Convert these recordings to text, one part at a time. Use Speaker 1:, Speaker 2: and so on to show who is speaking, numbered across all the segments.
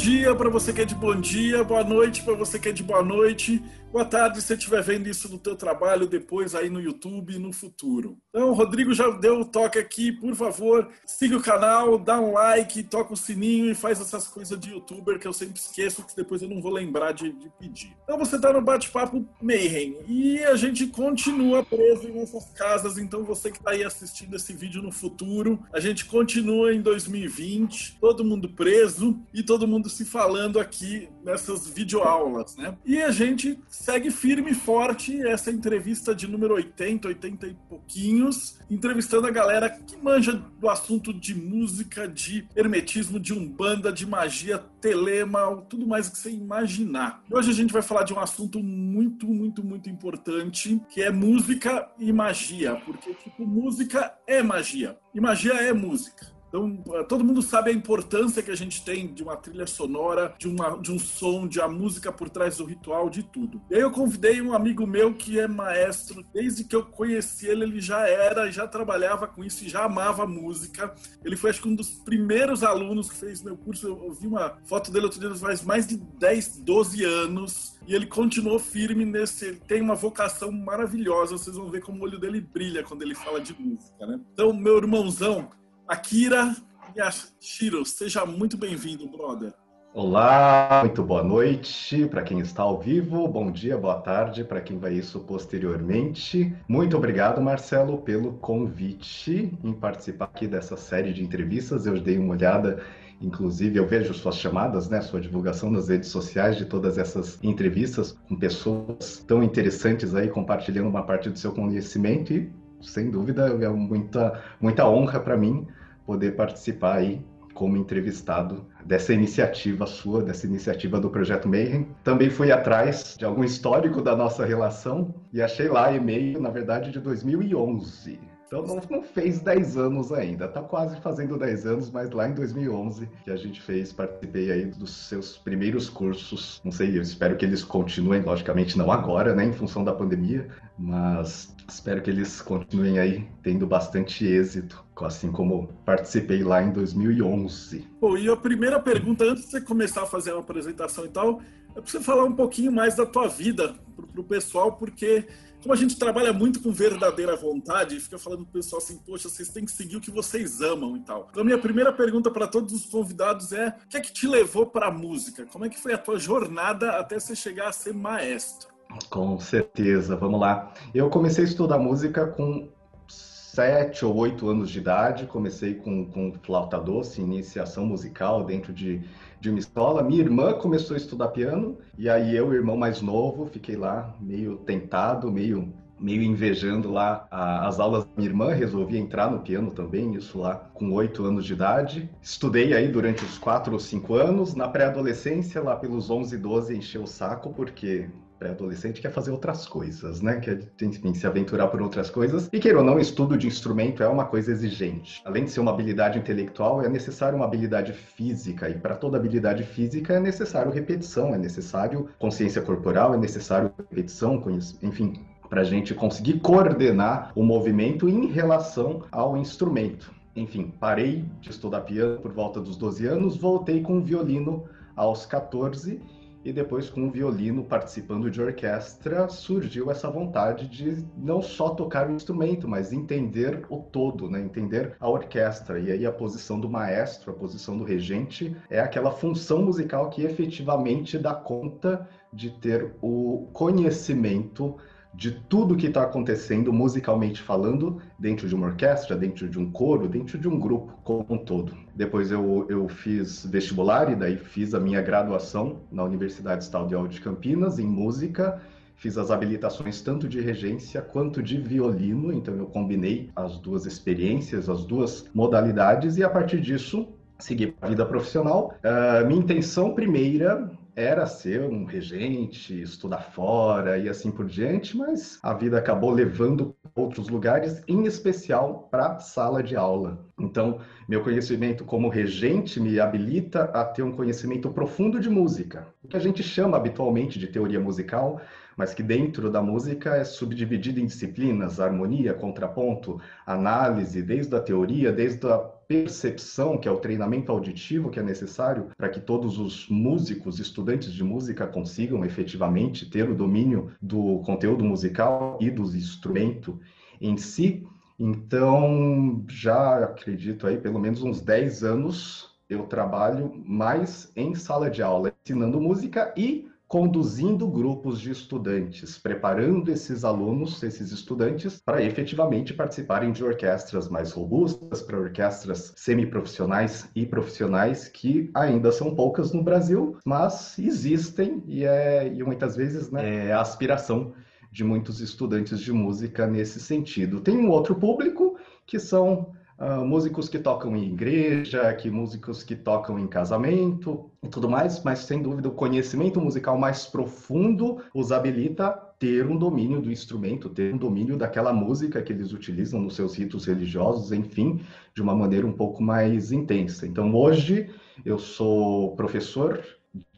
Speaker 1: dia para você que é de bom dia, boa noite para você que é de boa noite. Boa tarde se você estiver vendo isso no teu trabalho depois aí no YouTube no futuro. Então, o Rodrigo já deu o toque aqui, por favor, siga o canal, dá um like, toca o sininho e faz essas coisas de youtuber que eu sempre esqueço, que depois eu não vou lembrar de, de pedir. Então você está no bate-papo Mayhem e a gente continua preso em nossas casas, então você que está aí assistindo esse vídeo no futuro, a gente continua em 2020, todo mundo preso e todo mundo se falando aqui nessas videoaulas, né? E a gente segue firme e forte essa entrevista de número 80, 80 e pouquinhos, entrevistando a galera que manja do assunto de música, de hermetismo, de umbanda, de magia, telema, tudo mais que você imaginar. Hoje a gente vai falar de um assunto muito, muito, muito importante, que é música e magia, porque tipo, música é magia e magia é música. Então, todo mundo sabe a importância que a gente tem de uma trilha sonora, de, uma, de um som, de a música por trás do ritual, de tudo. E aí eu convidei um amigo meu que é maestro, desde que eu conheci ele, ele já era, já trabalhava com isso, já amava música. Ele foi, acho que, um dos primeiros alunos que fez meu curso. Eu, eu vi uma foto dele outro dia, faz mais de 10, 12 anos. E ele continuou firme nesse. Ele tem uma vocação maravilhosa. Vocês vão ver como o olho dele brilha quando ele fala de música, né? Então, meu irmãozão, Akira Yashiro, seja muito bem-vindo, brother.
Speaker 2: Olá, muito boa noite para quem está ao vivo, bom dia, boa tarde para quem vai isso posteriormente. Muito obrigado, Marcelo, pelo convite em participar aqui dessa série de entrevistas. Eu dei uma olhada, inclusive eu vejo suas chamadas, né, sua divulgação nas redes sociais de todas essas entrevistas com pessoas tão interessantes aí compartilhando uma parte do seu conhecimento e sem dúvida é muita muita honra para mim poder participar aí como entrevistado dessa iniciativa sua, dessa iniciativa do Projeto Mayhem. Também fui atrás de algum histórico da nossa relação e achei lá e-mail, na verdade, de 2011. Então não, não fez 10 anos ainda, tá quase fazendo 10 anos, mas lá em 2011 que a gente fez, participei aí dos seus primeiros cursos. Não sei, eu espero que eles continuem, logicamente não agora, né, em função da pandemia, mas espero que eles continuem aí tendo bastante êxito, assim como participei lá em 2011.
Speaker 1: Bom, e a primeira pergunta, antes de você começar a fazer uma apresentação e tal, é para você falar um pouquinho mais da tua vida para o pessoal, porque como a gente trabalha muito com verdadeira vontade, fica falando pro pessoal assim, poxa, vocês têm que seguir o que vocês amam e tal. Então, minha primeira pergunta para todos os convidados é: o que é que te levou para a música? Como é que foi a tua jornada até você chegar a ser maestro?
Speaker 2: Com certeza, vamos lá. Eu comecei a estudar música com sete ou oito anos de idade, comecei com, com flauta doce, iniciação musical dentro de, de uma escola. Minha irmã começou a estudar piano, e aí eu, irmão mais novo, fiquei lá meio tentado, meio meio invejando lá as aulas da minha irmã, resolvi entrar no piano também, isso lá com oito anos de idade. Estudei aí durante os quatro ou cinco anos. Na pré-adolescência, lá pelos 11, 12, encheu o saco, porque pré-adolescente quer fazer outras coisas, né? Quer, enfim, se aventurar por outras coisas. E queira ou não, estudo de instrumento é uma coisa exigente. Além de ser uma habilidade intelectual, é necessário uma habilidade física. E para toda habilidade física é necessário repetição, é necessário consciência corporal, é necessário repetição, enfim, para a gente conseguir coordenar o movimento em relação ao instrumento. Enfim, parei de estudar piano por volta dos 12 anos, voltei com o violino aos 14 e depois com o violino participando de orquestra surgiu essa vontade de não só tocar o instrumento, mas entender o todo, né? entender a orquestra. E aí a posição do maestro, a posição do regente é aquela função musical que efetivamente dá conta de ter o conhecimento de tudo que está acontecendo musicalmente falando dentro de uma orquestra, dentro de um coro, dentro de um grupo como um todo. Depois eu, eu fiz vestibular e daí fiz a minha graduação na Universidade Estadual de Campinas em música. Fiz as habilitações tanto de regência quanto de violino, então eu combinei as duas experiências, as duas modalidades, e a partir disso segui a vida profissional. Uh, minha intenção primeira era ser um regente, estudar fora e assim por diante, mas a vida acabou levando outros lugares, em especial para sala de aula. Então, meu conhecimento como regente me habilita a ter um conhecimento profundo de música, o que a gente chama habitualmente de teoria musical, mas que dentro da música é subdividido em disciplinas, harmonia, contraponto, análise, desde a teoria, desde a percepção, que é o treinamento auditivo que é necessário para que todos os músicos, estudantes de música consigam efetivamente ter o domínio do conteúdo musical e do instrumento em si. Então, já acredito aí, pelo menos uns 10 anos, eu trabalho mais em sala de aula, ensinando música e conduzindo grupos de estudantes, preparando esses alunos, esses estudantes, para efetivamente participarem de orquestras mais robustas, para orquestras semiprofissionais e profissionais, que ainda são poucas no Brasil, mas existem e, é, e muitas vezes né, é a aspiração de muitos estudantes de música nesse sentido. Tem um outro público que são uh, músicos que tocam em igreja, que músicos que tocam em casamento e tudo mais, mas sem dúvida o conhecimento musical mais profundo os habilita ter um domínio do instrumento, ter um domínio daquela música que eles utilizam nos seus ritos religiosos, enfim, de uma maneira um pouco mais intensa. Então, hoje eu sou professor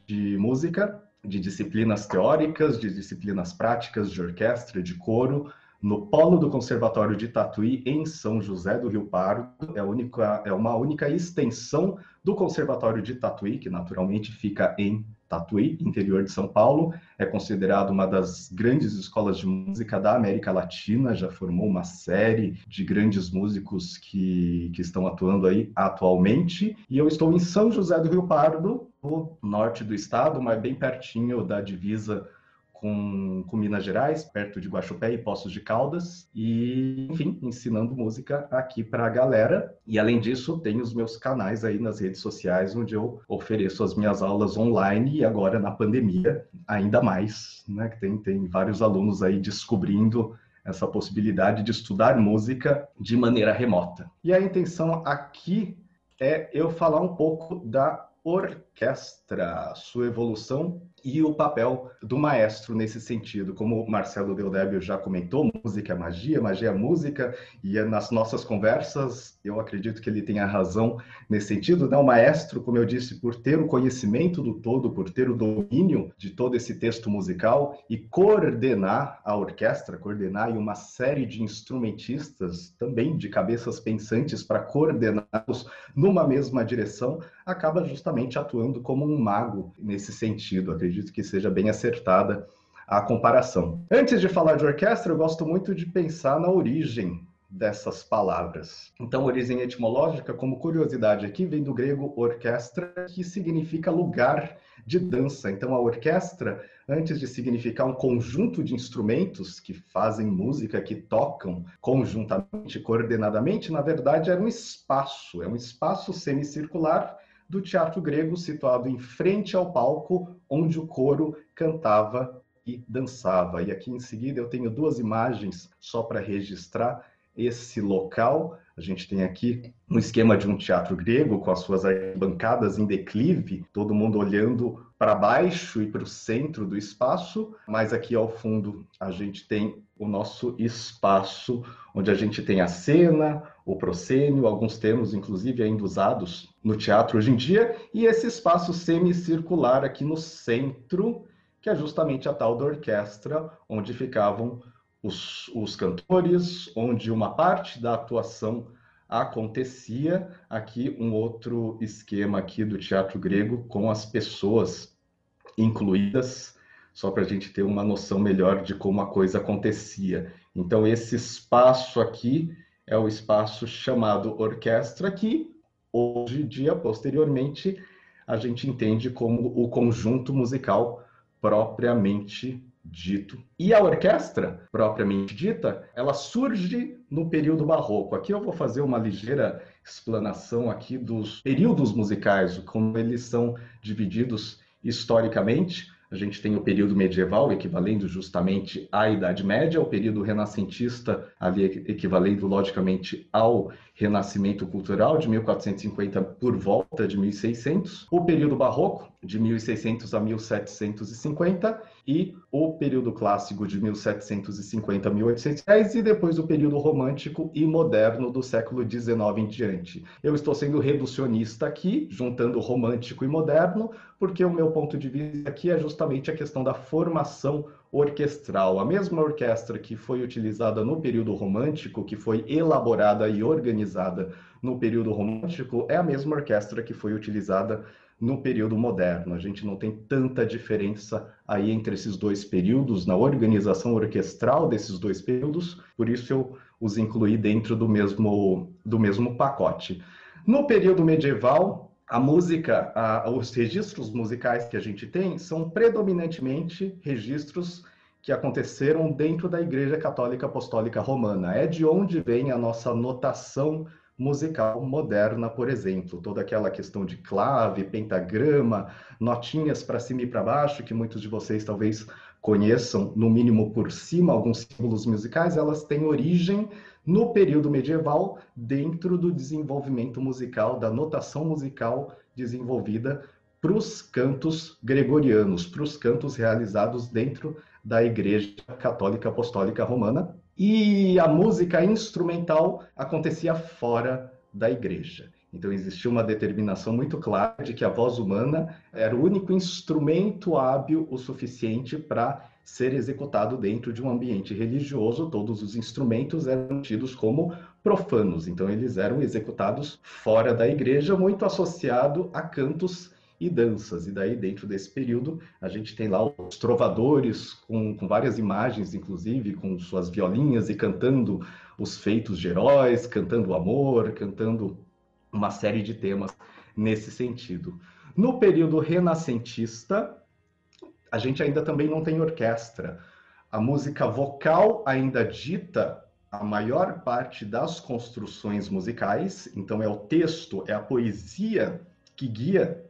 Speaker 2: de música de disciplinas teóricas, de disciplinas práticas, de orquestra, de coro, no polo do Conservatório de Tatuí, em São José do Rio Pardo. É, única, é uma única extensão do Conservatório de Tatuí, que naturalmente fica em Tatuí, interior de São Paulo. É considerado uma das grandes escolas de música da América Latina, já formou uma série de grandes músicos que, que estão atuando aí atualmente. E eu estou em São José do Rio Pardo, no norte do estado, mas bem pertinho da divisa com, com, Minas Gerais, perto de Guaxupé e Poços de Caldas, e, enfim, ensinando música aqui para a galera. E, além disso, tenho os meus canais aí nas redes sociais, onde eu ofereço as minhas aulas online e agora, na pandemia, ainda mais, né? Que tem, tem vários alunos aí descobrindo essa possibilidade de estudar música de maneira remota. E a intenção aqui é eu falar um pouco da orquestra, sua evolução e o papel do maestro nesse sentido. Como o Marcelo Deldébio já comentou, música é magia, magia é música, e é nas nossas conversas eu acredito que ele tenha razão nesse sentido. Né? O maestro, como eu disse, por ter o conhecimento do todo, por ter o domínio de todo esse texto musical e coordenar a orquestra, coordenar uma série de instrumentistas, também de cabeças pensantes, para coordená-los numa mesma direção, acaba justamente atuando como um mago nesse sentido. Acredito que seja bem acertada a comparação. Antes de falar de orquestra, eu gosto muito de pensar na origem dessas palavras. Então, origem etimológica, como curiosidade aqui, vem do grego orquestra, que significa lugar de dança. Então, a orquestra, antes de significar um conjunto de instrumentos que fazem música, que tocam conjuntamente, coordenadamente, na verdade era um espaço, é um espaço semicircular do teatro grego situado em frente ao palco onde o coro cantava e dançava. E aqui em seguida eu tenho duas imagens só para registrar esse local. A gente tem aqui um esquema de um teatro grego com as suas bancadas em declive, todo mundo olhando para baixo e para o centro do espaço, mas aqui ao fundo a gente tem o nosso espaço onde a gente tem a cena, o proscênio, alguns termos inclusive ainda usados no teatro hoje em dia, e esse espaço semicircular aqui no centro, que é justamente a tal da orquestra, onde ficavam os, os cantores, onde uma parte da atuação acontecia. Aqui um outro esquema aqui do teatro grego com as pessoas incluídas, só para a gente ter uma noção melhor de como a coisa acontecia. Então esse espaço aqui é o espaço chamado orquestra que hoje em dia, posteriormente, a gente entende como o conjunto musical propriamente dito. E a orquestra, propriamente dita, ela surge no período barroco. Aqui eu vou fazer uma ligeira explanação aqui dos períodos musicais, como eles são divididos historicamente. A gente tem o período medieval, equivalendo justamente à Idade Média, o período renascentista, ali equivalendo logicamente ao Renascimento Cultural, de 1450 por volta de 1600, o período barroco, de 1600 a 1750, e o período clássico de 1750 a 1810, e depois o período romântico e moderno do século XIX em diante. Eu estou sendo reducionista aqui, juntando romântico e moderno, porque o meu ponto de vista aqui é justamente a questão da formação orquestral. A mesma orquestra que foi utilizada no período romântico, que foi elaborada e organizada no período romântico, é a mesma orquestra que foi utilizada no período moderno. A gente não tem tanta diferença aí entre esses dois períodos, na organização orquestral desses dois períodos, por isso eu os incluí dentro do mesmo, do mesmo pacote. No período medieval, a música, a, os registros musicais que a gente tem são predominantemente registros que aconteceram dentro da Igreja Católica Apostólica Romana. É de onde vem a nossa notação musical moderna, por exemplo, toda aquela questão de clave, pentagrama, notinhas para cima e para baixo, que muitos de vocês talvez conheçam, no mínimo por cima, alguns símbolos musicais, elas têm origem no período medieval, dentro do desenvolvimento musical, da notação musical desenvolvida para os cantos gregorianos, para os cantos realizados dentro da Igreja Católica Apostólica Romana, e a música instrumental acontecia fora da igreja. Então existia uma determinação muito clara de que a voz humana era o único instrumento hábil o suficiente para ser executado dentro de um ambiente religioso. Todos os instrumentos eram tidos como profanos, então eles eram executados fora da igreja, muito associado a cantos e danças. E daí, dentro desse período, a gente tem lá os trovadores, com, com várias imagens, inclusive, com suas violinhas e cantando os feitos de heróis, cantando o amor, cantando uma série de temas nesse sentido. No período renascentista, a gente ainda também não tem orquestra. A música vocal ainda dita a maior parte das construções musicais, então é o texto, é a poesia que guia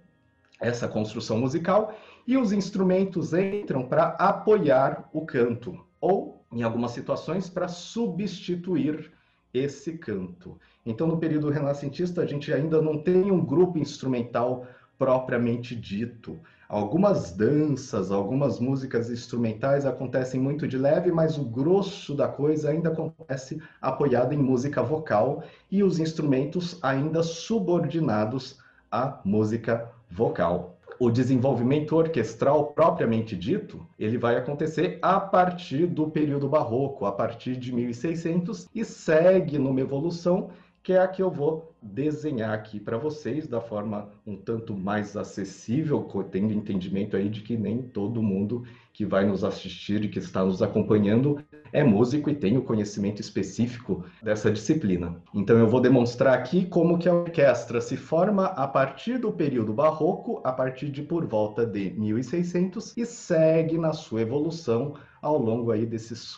Speaker 2: essa construção musical e os instrumentos entram para apoiar o canto ou, em algumas situações, para substituir esse canto. Então, no período renascentista, a gente ainda não tem um grupo instrumental propriamente dito. Algumas danças, algumas músicas instrumentais acontecem muito de leve, mas o grosso da coisa ainda acontece apoiado em música vocal e os instrumentos ainda subordinados à música vocal. O desenvolvimento orquestral propriamente dito, ele vai acontecer a partir do período barroco, a partir de 1600 e segue numa evolução que é a que eu vou desenhar aqui para vocês da forma um tanto mais acessível, tendo entendimento aí de que nem todo mundo que vai nos assistir e que está nos acompanhando é músico e tem o conhecimento específico dessa disciplina. Então eu vou demonstrar aqui como que a orquestra se forma a partir do período barroco, a partir de por volta de 1600 e segue na sua evolução ao longo aí desses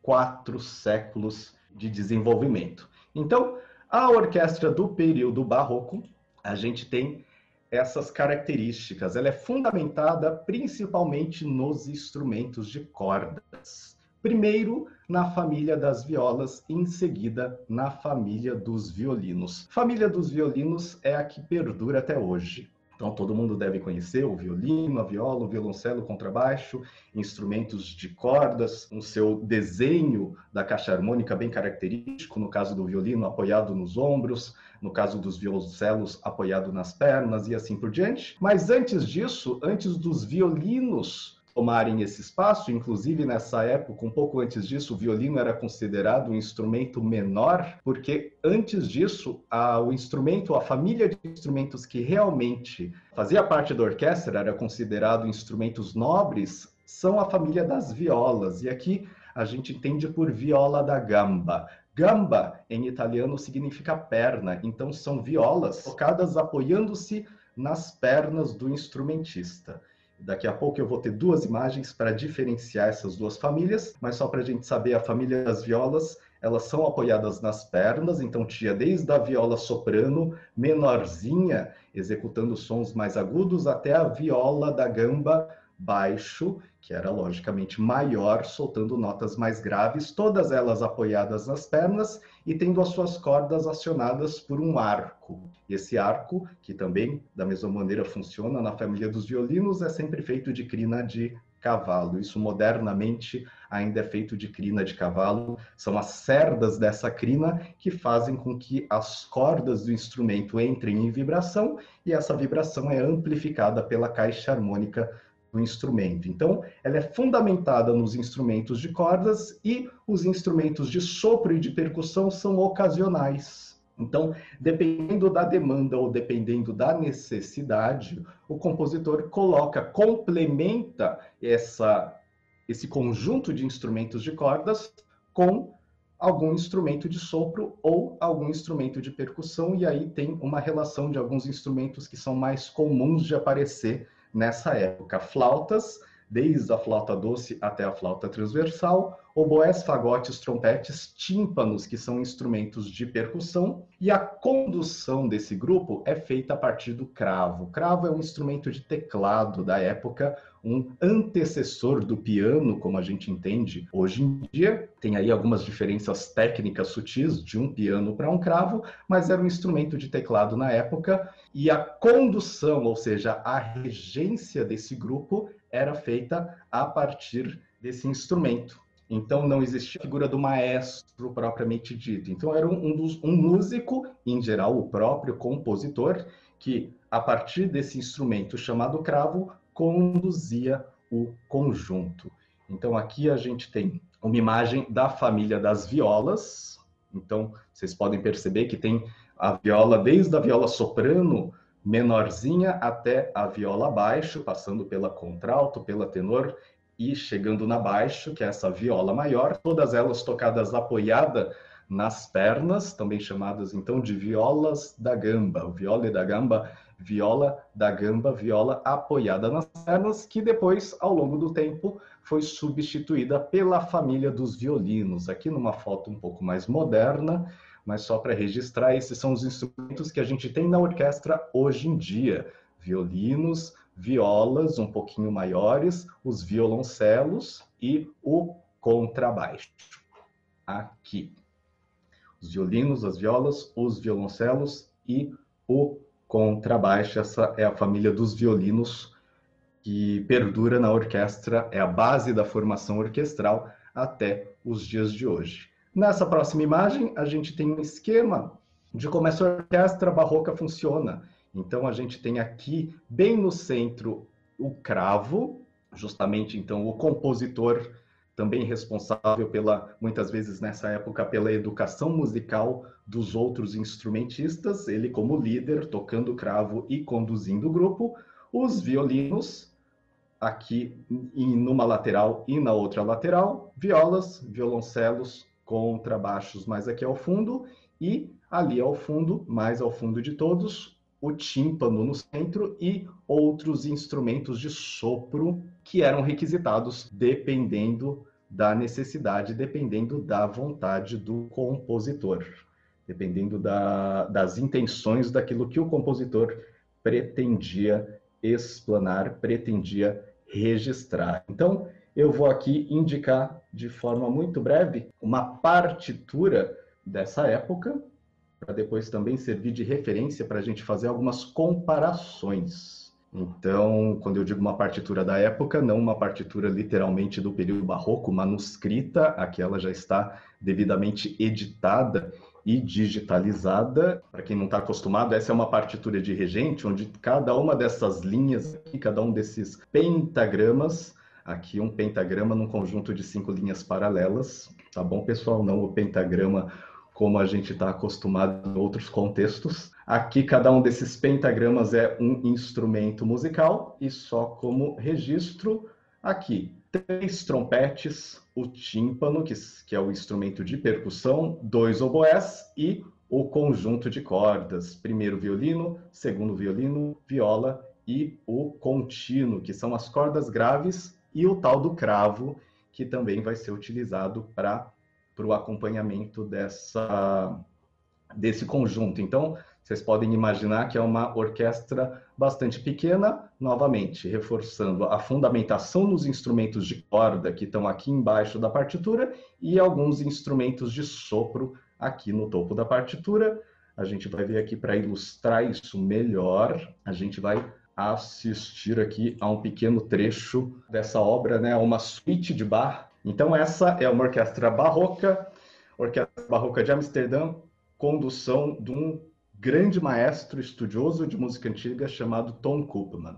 Speaker 2: quatro séculos de desenvolvimento. Então, a orquestra do período barroco, a gente tem essas características. Ela é fundamentada principalmente nos instrumentos de cordas. Primeiro, na família das violas, em seguida, na família dos violinos. Família dos violinos é a que perdura até hoje. Então, todo mundo deve conhecer o violino, a viola, o violoncelo, o contrabaixo, instrumentos de cordas, o seu desenho da caixa harmônica bem característico, no caso do violino, apoiado nos ombros, no caso dos violoncelos, apoiado nas pernas e assim por diante. Mas antes disso, antes dos violinos tomarem esse espaço, inclusive nessa época, um pouco antes disso, o violino era considerado um instrumento menor, porque antes disso, a, o instrumento, a família de instrumentos que realmente fazia parte da orquestra, era considerado instrumentos nobres, são a família das violas. E aqui a gente entende por viola da gamba. Gamba, em italiano, significa perna, então são violas tocadas apoiando-se nas pernas do instrumentista. Daqui a pouco eu vou ter duas imagens para diferenciar essas duas famílias, mas só para a gente saber, a família das violas, elas são apoiadas nas pernas, então tinha desde a viola soprano, menorzinha, executando sons mais agudos, até a viola da gamba baixo, que era logicamente maior, soltando notas mais graves, todas elas apoiadas nas pernas e tendo as suas cordas acionadas por um arco. E esse arco, que também da mesma maneira funciona na família dos violinos, é sempre feito de crina de cavalo. Isso modernamente ainda é feito de crina de cavalo. São as cerdas dessa crina que fazem com que as cordas do instrumento entrem em vibração e essa vibração é amplificada pela caixa harmônica do instrumento. Então, ela é fundamentada nos instrumentos de cordas e os instrumentos de sopro e de percussão são ocasionais. Então, dependendo da demanda ou dependendo da necessidade, o compositor coloca, complementa essa, esse conjunto de instrumentos de cordas com algum instrumento de sopro ou algum instrumento de percussão, e aí tem uma relação de alguns instrumentos que são mais comuns de aparecer nessa época. Flautas, desde a flauta doce até a flauta transversal, oboés, fagotes, trompetes, tímpanos, que são instrumentos de percussão, e a condução desse grupo é feita a partir do cravo. Cravo é um instrumento de teclado da época, um antecessor do piano, como a gente entende hoje em dia. Tem aí algumas diferenças técnicas sutis de um piano para um cravo, mas era um instrumento de teclado na época, e a condução, ou seja, a regência desse grupo, era feita a partir desse instrumento. Então não existia a figura do maestro propriamente dito. Então era um, dos, um músico, em geral o próprio compositor, que a partir desse instrumento chamado cravo conduzia o conjunto. Então aqui a gente tem uma imagem da família das violas. Então vocês podem perceber que tem a viola desde a viola soprano menorzinha até a viola baixo, passando pela contralto, pela tenor e chegando na baixo, que é essa viola maior, todas elas tocadas apoiada nas pernas, também chamadas então de violas da gamba. Viola da gamba, viola da gamba, viola apoiada nas pernas, que depois, ao longo do tempo, foi substituída pela família dos violinos. Aqui numa foto um pouco mais moderna, mas só para registrar, esses são os instrumentos que a gente tem na orquestra hoje em dia: violinos, violas um pouquinho maiores, os violoncelos e o contrabaixo. Aqui. Os violinos, as violas, os violoncelos e o contrabaixo. Essa é a família dos violinos que perdura na orquestra, é a base da formação orquestral até os dias de hoje. Nessa próxima imagem, a gente tem um esquema de como essa orquestra barroca funciona. Então a gente tem aqui bem no centro o cravo, justamente então o compositor também responsável pela muitas vezes nessa época pela educação musical dos outros instrumentistas, ele como líder tocando cravo e conduzindo o grupo, os violinos aqui em numa lateral e na outra lateral, violas, violoncelos, contrabaixos mais aqui ao fundo e ali ao fundo, mais ao fundo de todos, o tímpano no centro e outros instrumentos de sopro que eram requisitados dependendo da necessidade, dependendo da vontade do compositor, dependendo da, das intenções daquilo que o compositor pretendia explanar, pretendia registrar. Então, eu vou aqui indicar de forma muito breve uma partitura dessa época, para depois também servir de referência para a gente fazer algumas comparações. Então, quando eu digo uma partitura da época, não uma partitura literalmente do período barroco, manuscrita, aquela já está devidamente editada e digitalizada. Para quem não está acostumado, essa é uma partitura de regente, onde cada uma dessas linhas aqui, cada um desses pentagramas, aqui um pentagrama num conjunto de cinco linhas paralelas, tá bom, pessoal? Não o pentagrama como a gente está acostumado em outros contextos. Aqui, cada um desses pentagramas é um instrumento musical, e só como registro, aqui, três trompetes, o tímpano, que, que é o instrumento de percussão, dois oboés e o conjunto de cordas. Primeiro violino, segundo violino, viola e o contínuo, que são as cordas graves, e o tal do cravo, que também vai ser utilizado para para o acompanhamento dessa, desse conjunto. Então, vocês podem imaginar que é uma orquestra bastante pequena, novamente, reforçando a fundamentação nos instrumentos de corda que estão aqui embaixo da partitura e alguns instrumentos de sopro aqui no topo da partitura. A gente vai ver aqui para ilustrar isso melhor, a gente vai assistir aqui a um pequeno trecho dessa obra, né, uma suíte de bar. Então essa é uma orquestra barroca, Orquestra Barroca de Amsterdã, condução de um grande maestro estudioso de música antiga chamado Tom Koopman.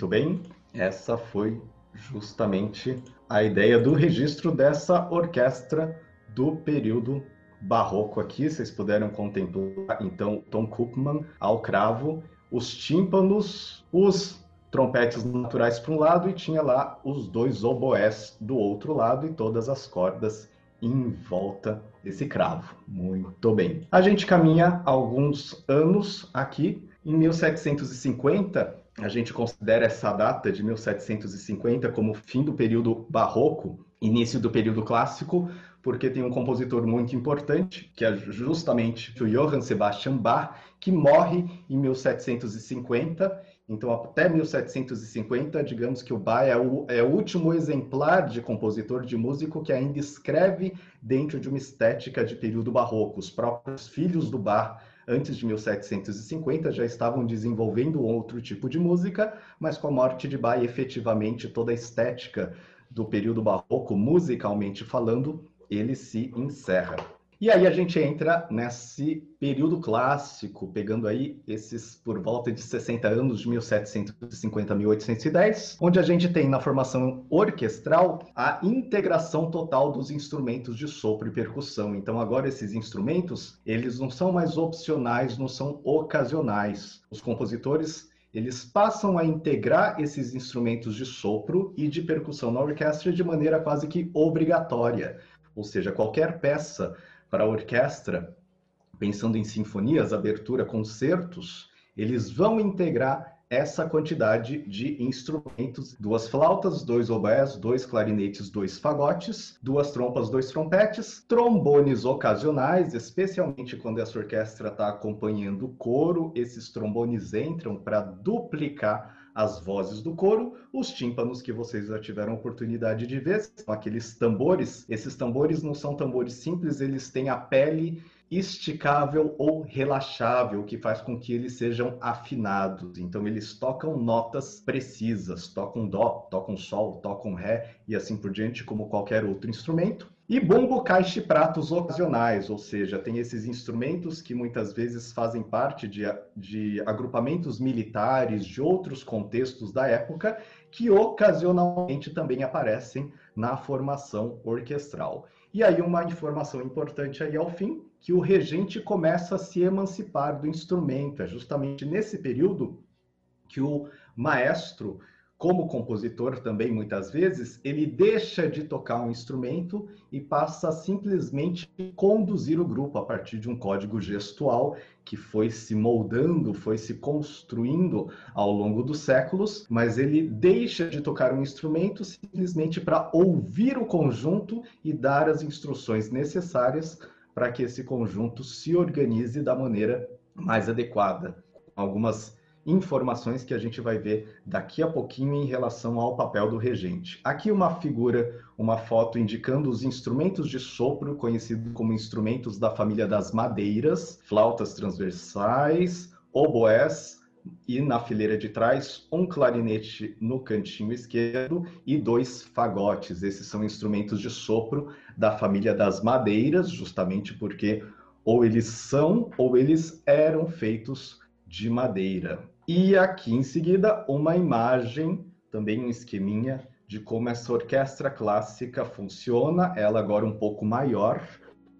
Speaker 2: Muito bem, essa foi justamente a ideia do registro dessa orquestra do período barroco aqui. Vocês puderam contemplar, então, Tom Koopman ao cravo, os tímpanos, os trompetes naturais para um lado e tinha lá os dois oboés do outro lado e todas as cordas em volta desse cravo. Muito bem. A gente caminha alguns anos aqui. Em 1750, a gente considera essa data de 1750 como fim do período barroco, início do período clássico, porque tem um compositor muito importante, que é justamente o Johann Sebastian Bach, que morre em 1750. Então, até 1750, digamos que o Bach é o, é o último exemplar de compositor de músico que ainda escreve dentro de uma estética de período barroco. Os próprios filhos do Bach antes de 1750 já estavam desenvolvendo outro tipo de música, mas com a morte de Bach, efetivamente toda a estética do período barroco, musicalmente falando, ele se encerra. E aí a gente entra nesse período clássico, pegando aí esses por volta de 60 anos, de 1750 a 1810, onde a gente tem na formação orquestral a integração total dos instrumentos de sopro e percussão. Então agora esses instrumentos, eles não são mais opcionais, não são ocasionais. Os compositores eles passam a integrar esses instrumentos de sopro e de percussão na orquestra de maneira quase que obrigatória. Ou seja, qualquer peça para a orquestra, pensando em sinfonias, abertura, concertos, eles vão integrar essa quantidade de instrumentos: duas flautas, dois oboés, dois clarinetes, dois fagotes, duas trompas, dois trompetes, trombones ocasionais, especialmente quando essa orquestra está acompanhando o coro, esses trombones entram para duplicar as vozes do coro, os tímpanos que vocês já tiveram oportunidade de ver, são aqueles tambores. Esses tambores não são tambores simples, eles têm a pele esticável ou relaxável, que faz com que eles sejam afinados. Então eles tocam notas precisas, tocam dó, tocam sol, tocam ré e assim por diante, como qualquer outro instrumento. E bumbo, caixa e pratos ocasionais, ou seja, tem esses instrumentos que muitas vezes fazem parte de, de agrupamentos militares de outros contextos da época, que ocasionalmente também aparecem na formação orquestral. E aí uma informação importante aí ao fim, que o regente começa a se emancipar do instrumento. É justamente nesse período que o maestro, como compositor também muitas vezes, ele deixa de tocar um instrumento e passa a simplesmente conduzir o grupo a partir de um código gestual que foi se moldando, foi se construindo ao longo dos séculos, mas ele deixa de tocar um instrumento simplesmente para ouvir o conjunto e dar as instruções necessárias para que esse conjunto se organize da maneira mais adequada. Algumas informações que a gente vai ver daqui a pouquinho em relação ao papel do regente. Aqui uma figura, uma foto indicando os instrumentos de sopro, conhecidos como instrumentos da família das madeiras, flautas transversais, oboés, e na fileira de trás um clarinete no cantinho esquerdo e dois fagotes. Esses são instrumentos de sopro da família das madeiras, justamente porque ou eles são ou eles eram feitos de madeira. E aqui em seguida, uma imagem, também um esqueminha de como essa orquestra clássica funciona, ela agora um pouco maior,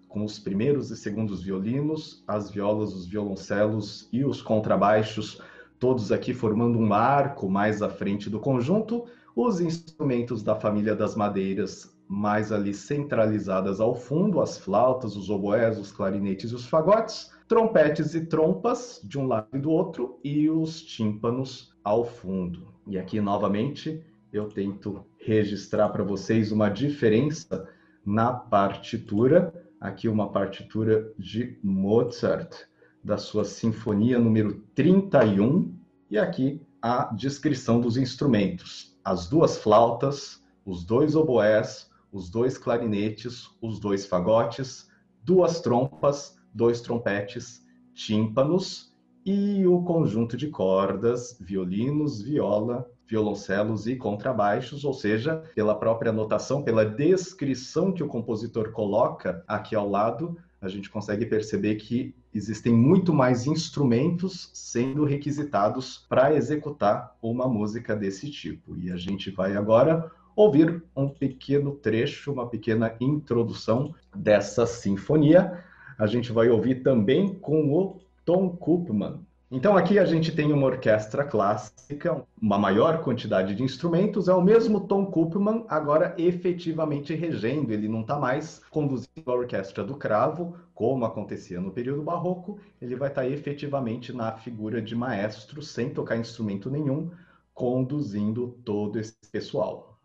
Speaker 2: com os primeiros e segundos violinos, as violas, os violoncelos e os contrabaixos, todos aqui formando um arco mais à frente do conjunto, os instrumentos da família das madeiras mais ali centralizadas ao fundo, as flautas, os oboés, os clarinetes e os fagotes, trompetes e trompas de um lado e do outro e os tímpanos ao fundo. E aqui novamente eu tento registrar para vocês uma diferença na partitura. Aqui uma partitura de Mozart, da sua Sinfonia número 31, e aqui a descrição dos instrumentos: as duas flautas, os dois oboés, os dois clarinetes, os dois fagotes, duas trompas, dois trompetes, tímpanos e o conjunto de cordas, violinos, viola, violoncelos e contrabaixos, ou seja, pela própria notação, pela descrição que o compositor coloca aqui ao lado, a gente consegue perceber que existem muito mais instrumentos sendo requisitados para executar uma música desse tipo. E a gente vai agora ouvir um pequeno trecho, uma pequena introdução dessa sinfonia a gente vai ouvir também com o Tom Koopman. Então aqui a gente tem uma orquestra clássica, uma maior quantidade de instrumentos, é o mesmo Tom Koopman agora efetivamente regendo, ele não está mais conduzindo a orquestra do cravo, como acontecia no período barroco, ele vai estar tá efetivamente na figura de maestro, sem tocar instrumento nenhum, conduzindo todo esse pessoal.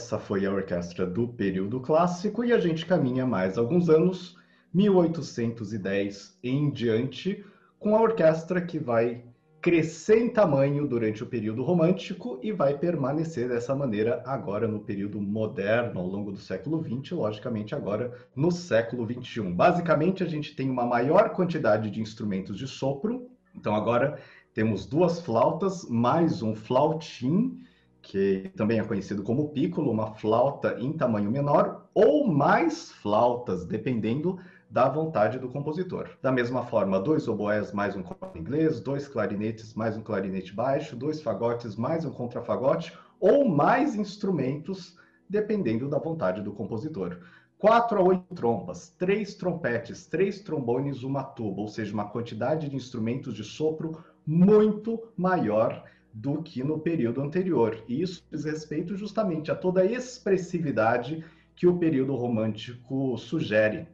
Speaker 2: Essa foi a orquestra do período clássico e a gente caminha mais alguns anos, 1810 em diante, com a orquestra que vai crescer em tamanho durante o período romântico e vai permanecer dessa maneira agora no período moderno, ao longo do século XX, logicamente agora no século XXI. Basicamente, a gente tem uma maior quantidade de instrumentos de sopro, então agora temos duas flautas, mais um flautim, que também é conhecido como piccolo, uma flauta em tamanho menor, ou mais flautas, dependendo da vontade do compositor. Da mesma forma, dois oboés mais um corno inglês, dois clarinetes mais um clarinete baixo, dois fagotes mais um contrafagote, ou mais instrumentos, dependendo da vontade do compositor. Quatro a oito trompas, três trompetes, três trombones, uma tuba, ou seja, uma quantidade de instrumentos de sopro muito maior do que no período anterior. E isso diz respeito justamente a toda a expressividade que o período romântico sugere.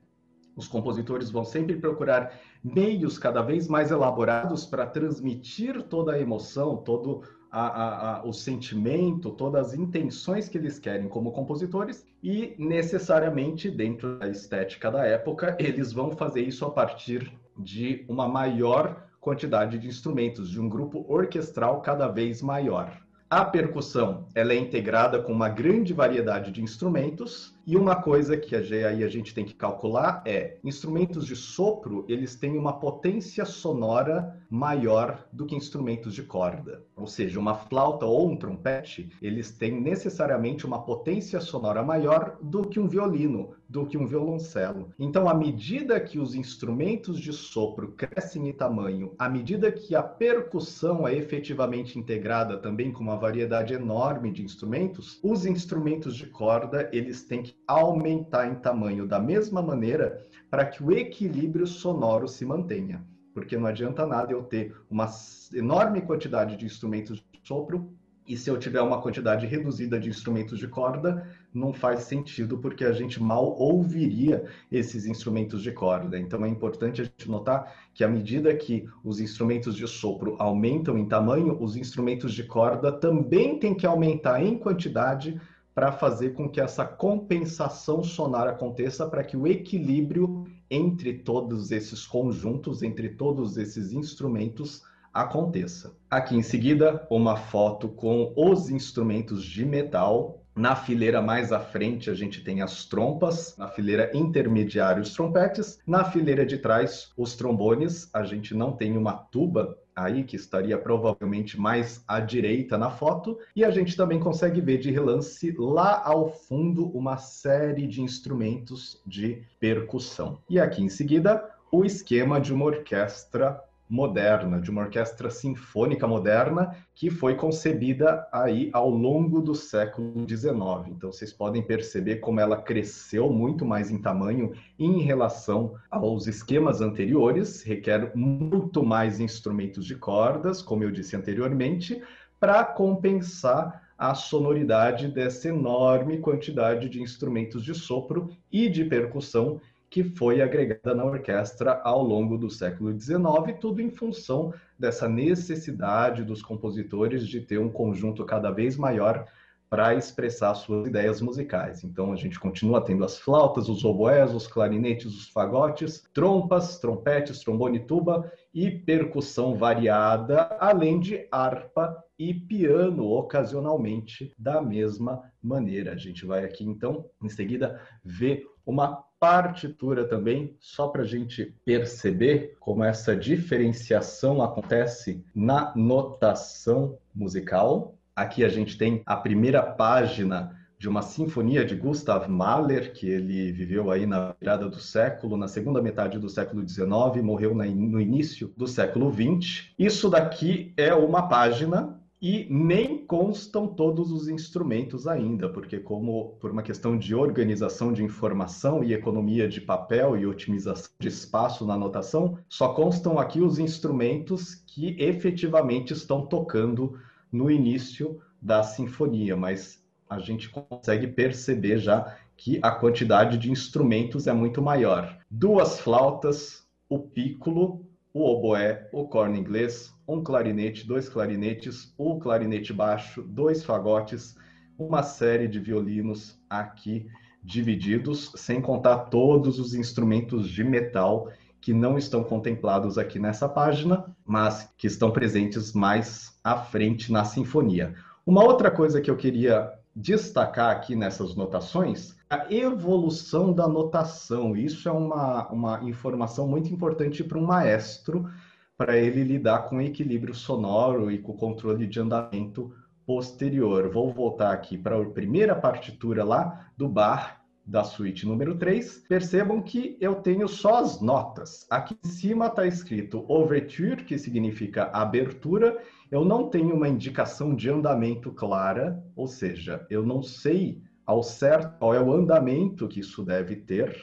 Speaker 2: Os compositores vão sempre procurar meios cada vez mais elaborados para transmitir toda a emoção, todo a, a, a, o sentimento, todas as intenções que eles querem como compositores, e necessariamente, dentro da estética da época, eles vão fazer isso a partir de uma maior quantidade de instrumentos, de um grupo orquestral cada vez maior. A percussão ela é integrada com uma grande variedade de instrumentos e uma coisa que aí a gente tem que calcular é instrumentos de sopro eles têm uma potência sonora maior do que instrumentos de corda. Ou seja, uma flauta ou um trompete eles têm necessariamente uma potência sonora maior do que um violino, do que um violoncelo. Então, à medida que os instrumentos de sopro crescem em tamanho, à medida que a percussão é efetivamente integrada também com uma variedade enorme de instrumentos, os instrumentos de corda eles têm que aumentar em tamanho da mesma maneira para que o equilíbrio sonoro se mantenha. Porque não adianta nada eu ter uma enorme quantidade de instrumentos de sopro e se eu tiver uma quantidade reduzida de instrumentos de corda, não faz sentido porque a gente mal ouviria esses instrumentos de corda. Então é importante a gente notar que à medida que os instrumentos de sopro aumentam em tamanho, os instrumentos de corda também têm que aumentar em quantidade para fazer com que essa compensação sonora aconteça, para que o equilíbrio entre todos esses conjuntos, entre todos esses instrumentos, aconteça. Aqui em seguida, uma foto com os instrumentos de metal. Na fileira mais à frente, a gente tem as trompas, na fileira intermediária, os trompetes, na fileira de trás, os trombones. A gente não tem uma tuba, aí, que estaria provavelmente mais à direita na foto, e a gente também consegue ver de relance lá ao fundo uma série de instrumentos de percussão. E aqui em seguida, o esquema de uma orquestra moderna, de uma orquestra sinfônica moderna que foi concebida aí ao longo do século XIX. Então vocês podem perceber como ela cresceu muito mais em tamanho em relação aos esquemas anteriores, requer muito mais instrumentos de cordas, como eu disse anteriormente, para compensar a sonoridade dessa enorme quantidade de instrumentos de sopro e de percussão que foi agregada na orquestra ao longo do século XIX, tudo em função dessa necessidade dos compositores de ter um conjunto cada vez maior para expressar suas ideias musicais. Então a gente continua tendo as flautas, os oboés, os clarinetes, os fagotes, trompas, trompetes, trombone, tuba e percussão variada, além de harpa e piano ocasionalmente da mesma maneira. A gente vai aqui então em seguida ver uma partitura também, só para a gente perceber como essa diferenciação acontece na notação musical. Aqui a gente tem a primeira página de uma sinfonia de Gustav Mahler, que ele viveu aí na virada do século, na segunda metade do século XIX, morreu no início do século XX. Isso daqui é uma página e nem constam todos os instrumentos ainda, porque como por uma questão de organização de informação e economia de papel e otimização de espaço na anotação, só constam aqui os instrumentos que efetivamente estão tocando no início da sinfonia, mas a gente consegue perceber já que a quantidade de instrumentos é muito maior. Duas flautas, o pícolo, o oboé, o corno inglês, um clarinete, dois clarinetes, o clarinete baixo, dois fagotes, uma série de violinos aqui divididos, sem contar todos os instrumentos de metal que não estão contemplados aqui nessa página, mas que estão presentes mais à frente na sinfonia. Uma outra coisa que eu queria destacar aqui nessas notações a evolução da notação. Isso é uma, uma informação muito importante para um maestro, para ele lidar com o equilíbrio sonoro e com o controle de andamento posterior. Vou voltar aqui para a primeira partitura lá do bar da suíte número 3. Percebam que eu tenho só as notas. Aqui em cima está escrito Overture, que significa abertura. Eu não tenho uma indicação de andamento clara, ou seja, eu não sei ao certo qual é o andamento que isso deve ter.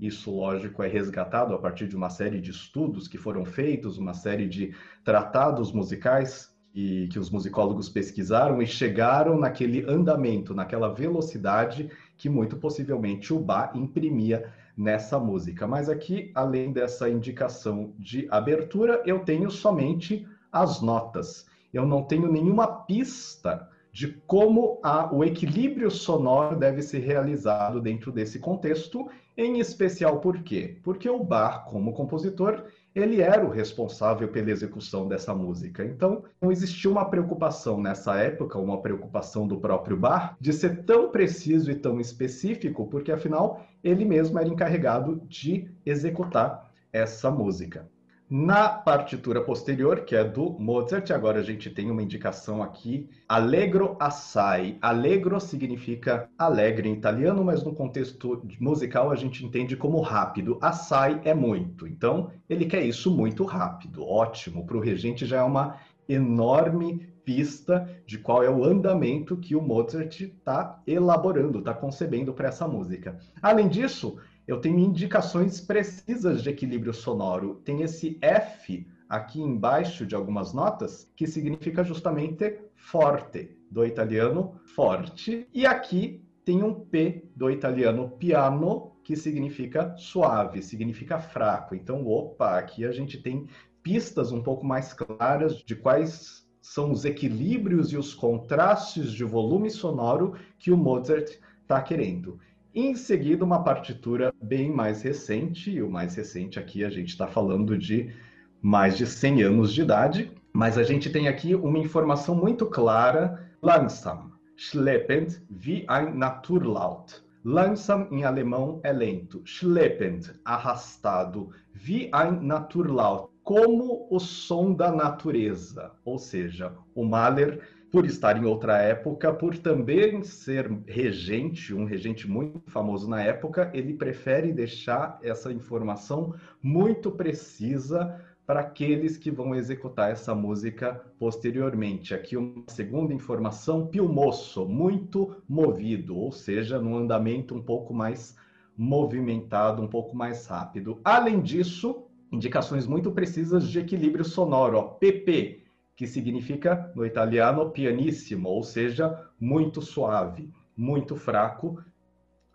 Speaker 2: Isso, lógico, é resgatado a partir de uma série de estudos que foram feitos, uma série de tratados musicais e que os musicólogos pesquisaram e chegaram naquele andamento, naquela velocidade que muito possivelmente o Bach imprimia nessa música. Mas aqui, além dessa indicação de abertura, eu tenho somente as notas. Eu não tenho nenhuma pista de como a, o equilíbrio sonoro deve ser realizado dentro desse contexto, em especial por quê? Porque o Bach, como compositor, ele era o responsável pela execução dessa música. Então, não existia uma preocupação nessa época, uma preocupação do próprio Bach, de ser tão preciso e tão específico, porque afinal ele mesmo era encarregado de executar essa música. Na partitura posterior, que é do Mozart, agora a gente tem uma indicação aqui, Allegro assai. Allegro significa alegre em italiano, mas no contexto musical a gente entende como rápido. Assai é muito, então ele quer isso muito rápido. Ótimo, para o regente já é uma enorme pista de qual é o andamento que o Mozart está elaborando, está concebendo para essa música. Além disso, eu tenho indicações precisas de equilíbrio sonoro. Tem esse F aqui embaixo de algumas notas, que significa justamente forte, do italiano forte. E aqui tem um P do italiano piano, que significa suave, significa fraco. Então, opa, aqui a gente tem pistas um pouco mais claras de quais são os equilíbrios e os contrastes de volume sonoro que o Mozart está querendo. Em seguida, uma partitura bem mais recente, e o mais recente aqui a gente está falando de mais de 100 anos de idade, mas a gente tem aqui uma informação muito clara: langsam, schleppend wie ein Naturlaut. Langsam em alemão é lento, schleppend, arrastado, wie ein Naturlaut, como o som da natureza. Ou seja, o Mahler por estar em outra época, por também ser regente, um regente muito famoso na época, ele prefere deixar essa informação muito precisa para aqueles que vão executar essa música posteriormente. Aqui uma segunda informação, pilmoço, muito movido, ou seja, num andamento um pouco mais movimentado, um pouco mais rápido. Além disso, indicações muito precisas de equilíbrio sonoro, ó, PP, que significa no italiano pianissimo, ou seja, muito suave, muito fraco,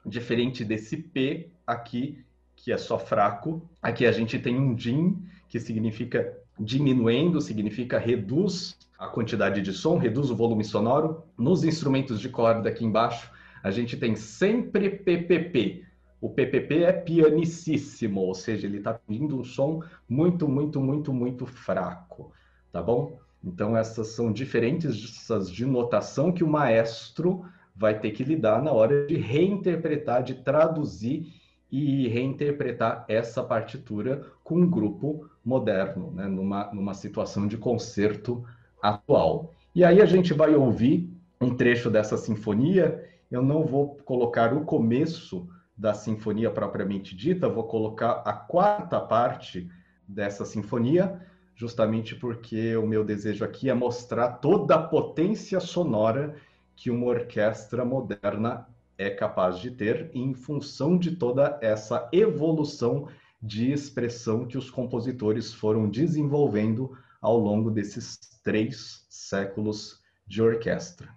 Speaker 2: diferente desse P aqui, que é só fraco. Aqui a gente tem um din, que significa diminuindo, significa reduz a quantidade de som, reduz o volume sonoro. Nos instrumentos de corda aqui embaixo, a gente tem sempre PPP. O PPP é pianissíssimo, ou seja, ele está pedindo um som muito, muito, muito, muito fraco, tá bom? Então essas são diferenças de notação que o maestro vai ter que lidar na hora de reinterpretar, de traduzir e reinterpretar essa partitura com um grupo moderno, né? numa, numa situação de concerto atual. E aí a gente vai ouvir um trecho dessa sinfonia. Eu não vou colocar o começo da sinfonia propriamente dita, vou colocar a quarta parte dessa sinfonia, justamente porque o meu desejo aqui é mostrar toda a potência sonora que uma orquestra moderna é capaz de ter em função de toda essa evolução de expressão que os compositores foram desenvolvendo ao longo desses três séculos de orquestra.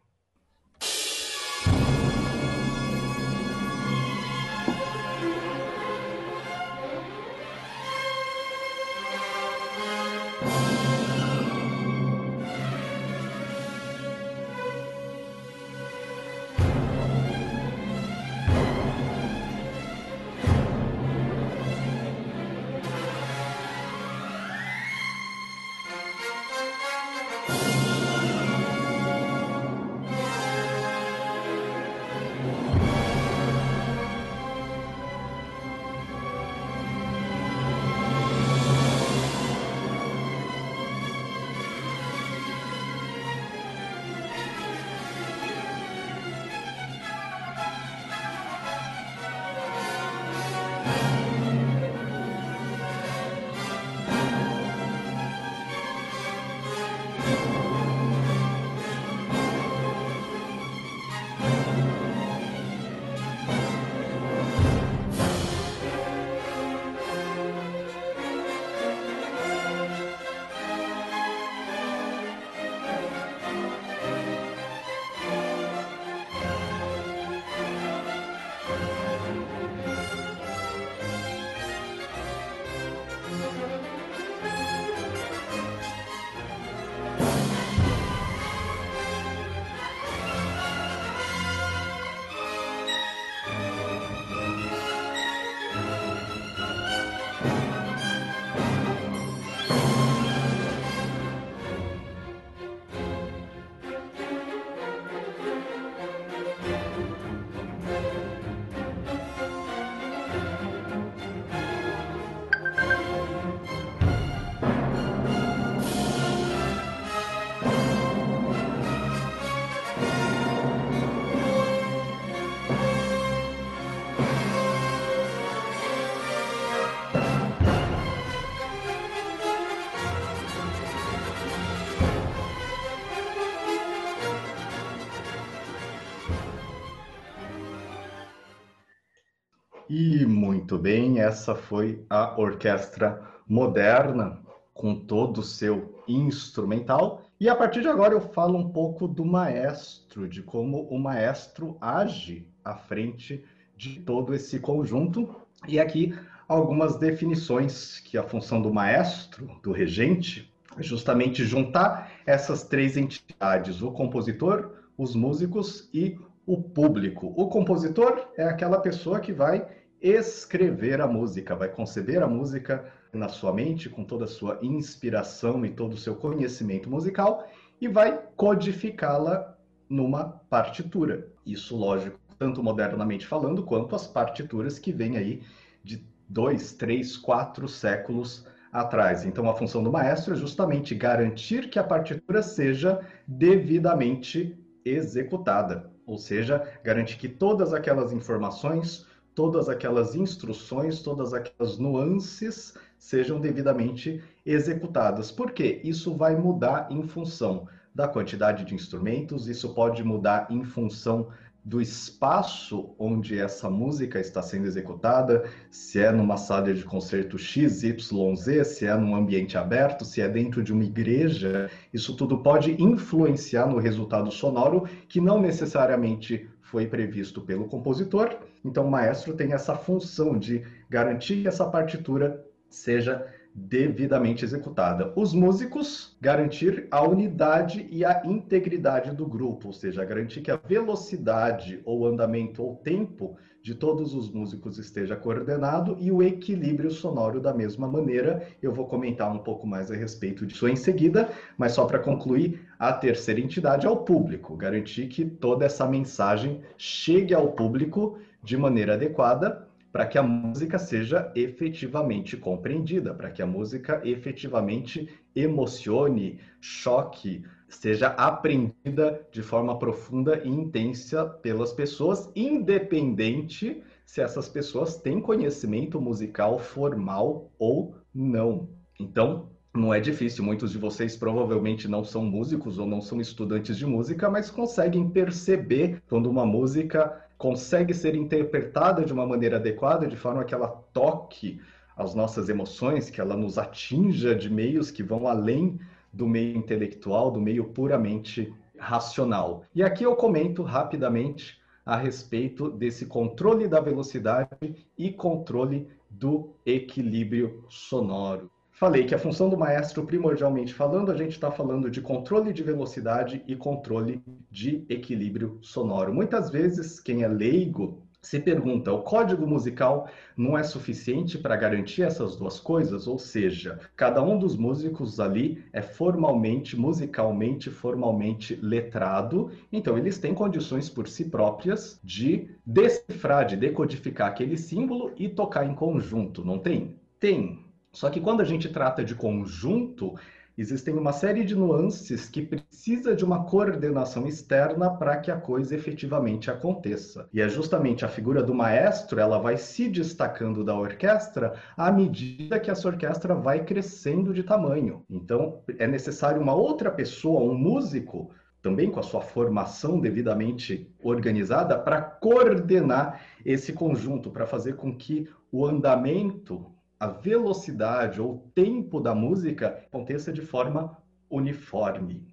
Speaker 2: Muito bem, essa foi a orquestra moderna com todo o seu instrumental. E a partir de agora eu falo um pouco do maestro, de como o maestro age à frente de todo esse conjunto. E aqui algumas definições que a função do maestro, do regente, é justamente juntar essas três entidades: o compositor, os músicos e o público. O compositor é aquela pessoa que vai escrever a música, vai conceber a música na sua mente, com toda a sua inspiração e todo o seu conhecimento musical, e vai codificá-la numa partitura. Isso, lógico, tanto modernamente falando, quanto as partituras que vêm aí de dois, três, quatro séculos atrás. Então, a função do maestro é justamente garantir que a partitura seja devidamente executada, ou seja, garantir que todas aquelas informações, todas aquelas instruções, todas aquelas nuances sejam devidamente executadas. Por quê? Isso vai mudar em função da quantidade de instrumentos, isso pode mudar em função do espaço onde essa música está sendo executada, se é numa sala de concerto X, Y, Z, se é num ambiente aberto, se é dentro de uma igreja, isso tudo pode influenciar no resultado sonoro que não necessariamente foi previsto pelo compositor. Então, o maestro tem essa função de garantir que essa partitura seja devidamente executada. Os músicos garantir a unidade e a integridade do grupo, ou seja, garantir que a velocidade ou andamento ou tempo de todos os músicos esteja coordenado e o equilíbrio sonoro da mesma maneira. Eu vou comentar um pouco mais a respeito disso em seguida, mas só para concluir, a terceira entidade é o público, garantir que toda essa mensagem chegue ao público de maneira adequada para que a música seja efetivamente compreendida, para que a música efetivamente emocione, choque, seja aprendida de forma profunda e intensa pelas pessoas, independente se essas pessoas têm conhecimento musical formal ou não. Então, não é difícil, muitos de vocês provavelmente não são músicos ou não são estudantes de música, mas conseguem perceber quando uma música consegue ser interpretada de uma maneira adequada, de forma que ela toque as nossas emoções, que ela nos atinja de meios que vão além do meio intelectual, do meio puramente racional. E aqui eu comento rapidamente a respeito desse controle da velocidade e controle do equilíbrio sonoro. Falei que a função do maestro, primordialmente falando, a gente está falando de controle de velocidade e controle de equilíbrio sonoro. Muitas vezes, quem é leigo se pergunta: o código musical não é suficiente para garantir essas duas coisas? Ou seja, cada um dos músicos ali é formalmente, musicalmente, formalmente letrado, então eles têm condições por si próprias de decifrar, de decodificar aquele símbolo e tocar em conjunto, não tem? Tem, só que quando a gente trata de conjunto, existem uma série de nuances que precisa de uma coordenação externa para que a coisa efetivamente aconteça. E é justamente a figura do maestro, ela vai se destacando da orquestra à medida que essa orquestra vai crescendo de tamanho. Então, é necessário uma outra pessoa, um músico, também com a sua formação devidamente organizada, para coordenar esse conjunto, para fazer com que o andamento a velocidade ou tempo da música aconteça de forma uniforme.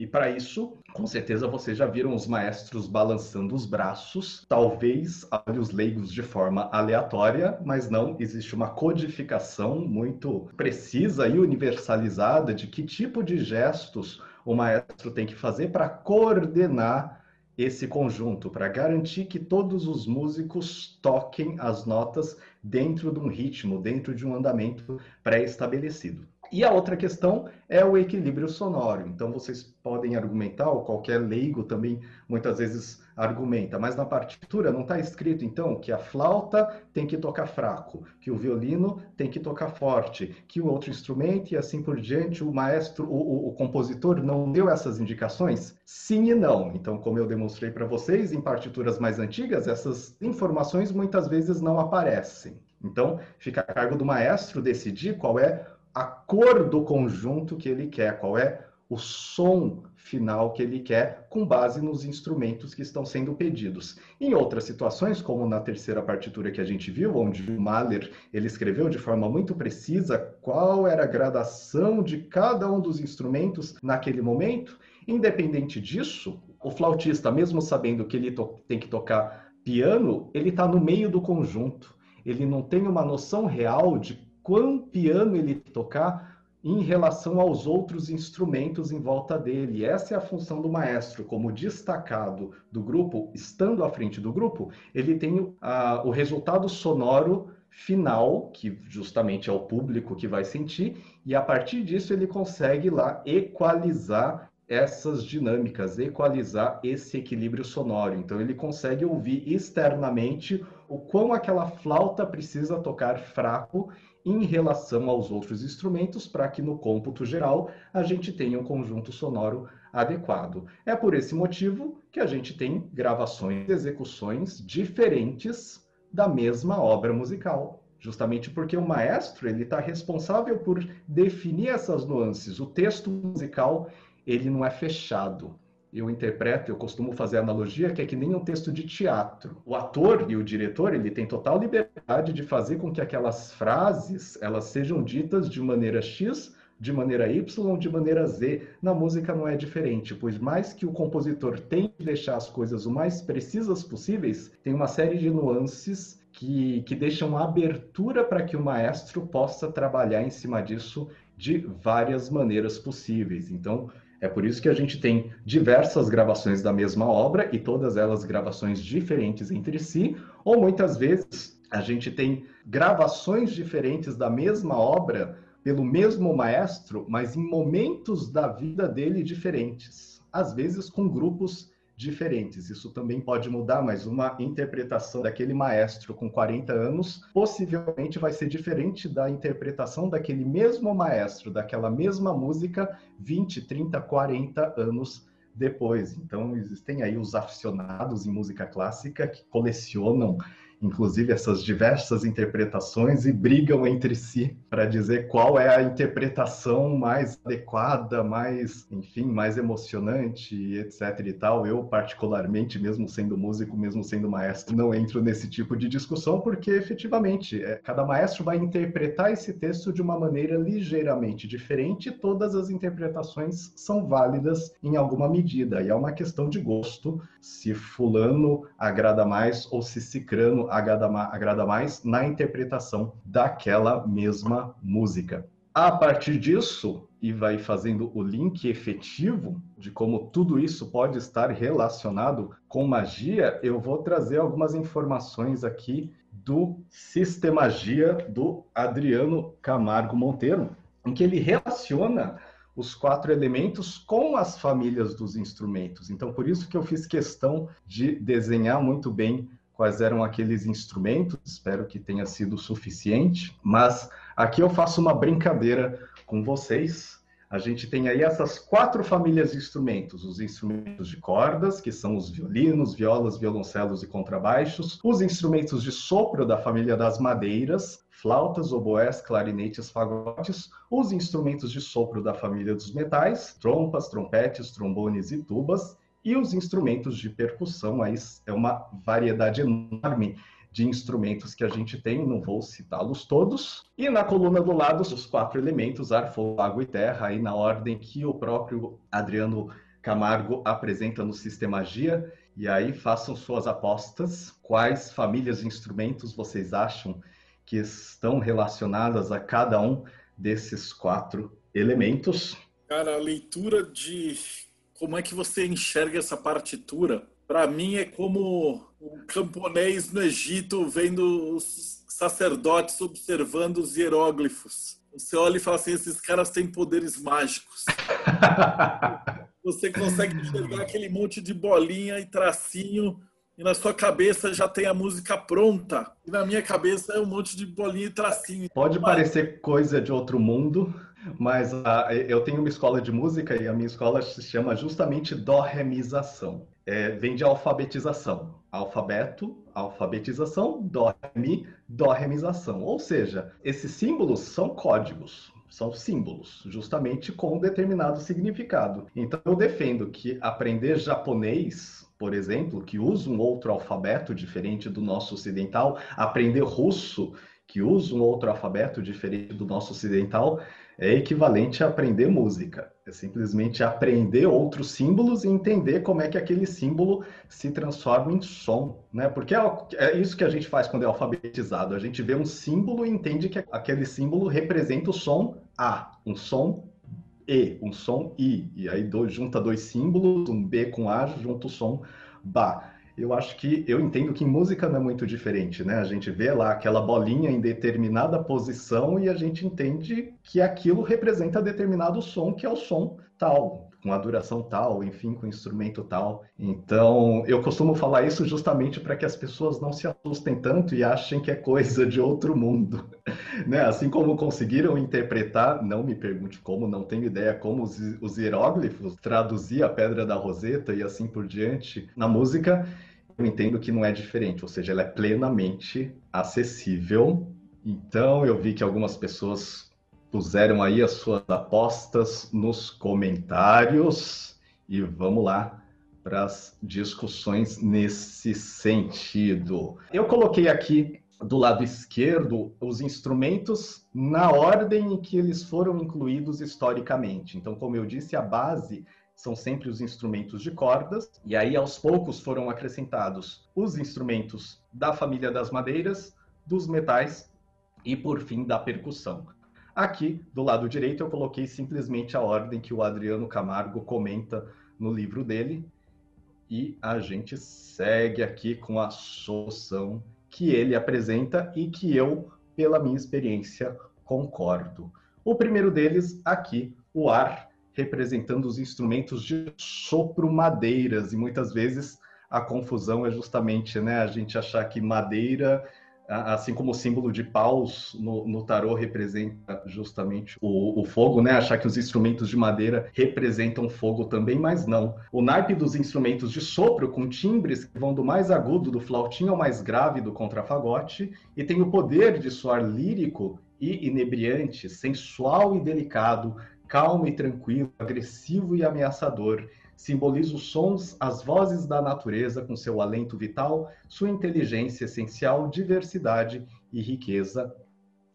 Speaker 2: E para isso, com certeza vocês já viram os maestros balançando os braços, talvez a olhos leigos de forma aleatória, mas não existe uma codificação muito precisa e universalizada de que tipo de gestos o maestro tem que fazer para coordenar esse conjunto para garantir que todos os músicos toquem as notas dentro de um ritmo, dentro de um andamento pré-estabelecido. E a outra questão é o equilíbrio sonoro. Então vocês podem argumentar, ou qualquer leigo também muitas vezes argumenta, mas na partitura não está escrito então que a flauta tem que tocar fraco, que o violino tem que tocar forte, que o outro instrumento e assim por diante, o maestro, o, o, o compositor não deu essas indicações? Sim e não. Então, como eu demonstrei para vocês, em partituras mais antigas, essas informações muitas vezes não aparecem. Então, fica a cargo do maestro decidir qual é a cor do conjunto que ele quer, qual é o som final que ele quer, com base nos instrumentos que estão sendo pedidos. Em outras situações, como na terceira partitura que a gente viu, onde o Mahler ele escreveu de forma muito precisa qual era a gradação de cada um dos instrumentos naquele momento, independente disso, o flautista, mesmo sabendo que ele tem que tocar piano, ele está no meio do conjunto. Ele não tem uma noção real de quão piano ele tocar em relação aos outros instrumentos em volta dele. Essa é a função do maestro, como destacado do grupo, estando à frente do grupo, ele tem uh, o resultado sonoro final, que justamente é o público que vai sentir, e a partir disso ele consegue lá equalizar essas dinâmicas, equalizar esse equilíbrio sonoro. Então ele consegue ouvir externamente o quão aquela flauta precisa tocar fraco em relação aos outros instrumentos, para que no cômputo geral a gente tenha um conjunto sonoro adequado. É por esse motivo que a gente tem gravações, execuções diferentes da mesma obra musical. Justamente porque o maestro ele está responsável por definir essas nuances. O texto musical ele não é fechado eu interpreto, eu costumo fazer a analogia que é que nem um texto de teatro. O ator e o diretor, ele tem total liberdade de fazer com que aquelas frases, elas sejam ditas de maneira X, de maneira Y, de maneira Z. Na música não é diferente, pois mais que o compositor tem que deixar as coisas o mais precisas possíveis, tem uma série de nuances que, que deixam abertura para que o maestro possa trabalhar em cima disso de várias maneiras possíveis. Então, é por isso que a gente tem diversas gravações da mesma obra e todas elas gravações diferentes entre si, ou muitas vezes a gente tem gravações diferentes da mesma obra pelo mesmo maestro, mas em momentos da vida dele diferentes, às vezes com grupos diferentes. Isso também pode mudar, mas uma interpretação daquele maestro com 40 anos possivelmente vai ser diferente da interpretação daquele mesmo maestro, daquela mesma música 20, 30, 40 anos depois. Então, existem aí os aficionados em música clássica que colecionam inclusive essas diversas interpretações e brigam entre si para dizer qual é a interpretação mais adequada, mais, enfim, mais emocionante, etc e tal. Eu particularmente, mesmo sendo músico, mesmo sendo maestro, não entro nesse tipo de discussão porque efetivamente é, cada maestro vai interpretar esse texto de uma maneira ligeiramente diferente. E todas as interpretações são válidas em alguma medida e é uma questão de gosto se fulano agrada mais ou se cicrano agrada, agrada mais na interpretação daquela mesma música. A partir disso, e vai fazendo o link efetivo de como tudo isso pode estar relacionado com magia, eu vou trazer algumas informações aqui do Sistemagia do Adriano Camargo Monteiro, em que ele relaciona os quatro elementos com as famílias dos instrumentos. Então, por isso que eu fiz questão de desenhar muito bem quais eram aqueles instrumentos, espero que tenha sido suficiente, mas aqui eu faço uma brincadeira com vocês. A gente tem aí essas quatro famílias de instrumentos: os instrumentos de cordas, que são os violinos, violas, violoncelos e contrabaixos, os instrumentos de sopro da família das madeiras, flautas, oboés, clarinetes, fagotes, os instrumentos de sopro da família dos metais, trompas, trompetes, trombones e tubas, e os instrumentos de percussão, aí é uma variedade enorme de instrumentos que a gente tem, não vou citá-los todos. E na coluna do lado, os quatro elementos, ar, fogo, água e terra, aí na ordem que o próprio Adriano Camargo apresenta no Sistemagia. E aí façam suas apostas. Quais famílias de instrumentos vocês acham que estão relacionadas a cada um desses quatro elementos?
Speaker 1: Cara, a leitura de como é que você enxerga essa partitura? Para mim é como um camponês no Egito vendo os sacerdotes observando os hieróglifos. Você olha e fala assim: esses caras têm poderes mágicos. você consegue enxergar aquele monte de bolinha e tracinho e na sua cabeça já tem a música pronta. E na minha cabeça é um monte de bolinha e tracinho.
Speaker 2: Pode parecer coisa de outro mundo, mas uh, eu tenho uma escola de música e a minha escola se chama justamente dorremização. É, vem de alfabetização. Alfabeto, alfabetização, dormi, dorremização. Ou seja, esses símbolos são códigos são símbolos, justamente com um determinado significado. Então, eu defendo que aprender japonês por exemplo, que usa um outro alfabeto diferente do nosso ocidental, aprender russo, que usa um outro alfabeto diferente do nosso ocidental, é equivalente a aprender música. É simplesmente aprender outros símbolos e entender como é que aquele símbolo se transforma em som, né? Porque é, é isso que a gente faz quando é alfabetizado. A gente vê um símbolo e entende que aquele símbolo representa o som A, um som e, um som I. E aí dois, junta dois símbolos, um B com A, junta o som Ba. Eu acho que eu entendo que em música não é muito diferente, né? A gente vê lá aquela bolinha em determinada posição e a gente entende que aquilo representa determinado som, que é o som tal com a duração tal, enfim, com instrumento tal. Então, eu costumo falar isso justamente para que as pessoas não se assustem tanto e achem que é coisa de outro mundo. né? Assim como conseguiram interpretar, não me pergunte como, não tenho ideia como os, os hieróglifos traduzir a Pedra da Roseta e assim por diante na música, eu entendo que não é diferente, ou seja, ela é plenamente acessível. Então, eu vi que algumas pessoas puseram aí as suas apostas nos comentários e vamos lá para as discussões nesse sentido. Eu coloquei aqui do lado esquerdo os instrumentos na ordem em que eles foram incluídos historicamente. Então, como eu disse, a base são sempre os instrumentos de cordas, e aí aos poucos foram acrescentados os instrumentos da família das madeiras, dos metais e, por fim, da percussão. Aqui, do lado direito, eu coloquei simplesmente a ordem que o Adriano Camargo comenta no livro dele, e a gente segue aqui com a solução que ele apresenta e que eu, pela minha experiência, concordo. O primeiro deles, aqui, o ar, representando os instrumentos de sopro madeiras, e muitas vezes a confusão é justamente né, a gente achar que madeira assim como o símbolo de paus no, no tarô representa justamente o, o, fogo, né? Achar que os instrumentos de madeira representam fogo também, mas não. O naipe dos instrumentos de sopro, com timbres que vão do mais agudo do flautim ao mais grave do contrafagote, e tem o poder de soar lírico e inebriante, sensual e delicado, calmo e tranquilo, agressivo e ameaçador simboliza os sons, as vozes da natureza com seu alento vital, sua inteligência essencial, diversidade e riqueza.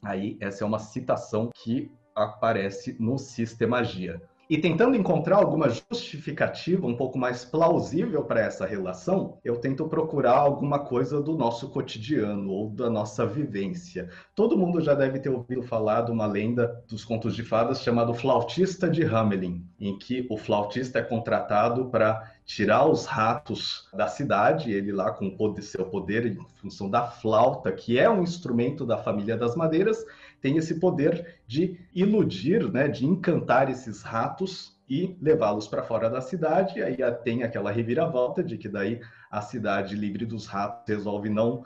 Speaker 2: Aí, essa é uma citação que aparece no Sistemagia. E tentando encontrar alguma justificativa um pouco mais plausível para essa relação, eu tento procurar alguma coisa do nosso cotidiano ou da nossa vivência. Todo mundo já deve ter ouvido falar de uma lenda dos contos de fadas chamado Flautista de Hamelin, em que o flautista é contratado para tirar os ratos da cidade, ele lá com o seu poder em função da flauta, que é um instrumento da família das madeiras, tem esse poder de iludir, né, de encantar esses ratos e levá-los para fora da cidade. Aí tem aquela reviravolta de que daí a cidade livre dos ratos resolve não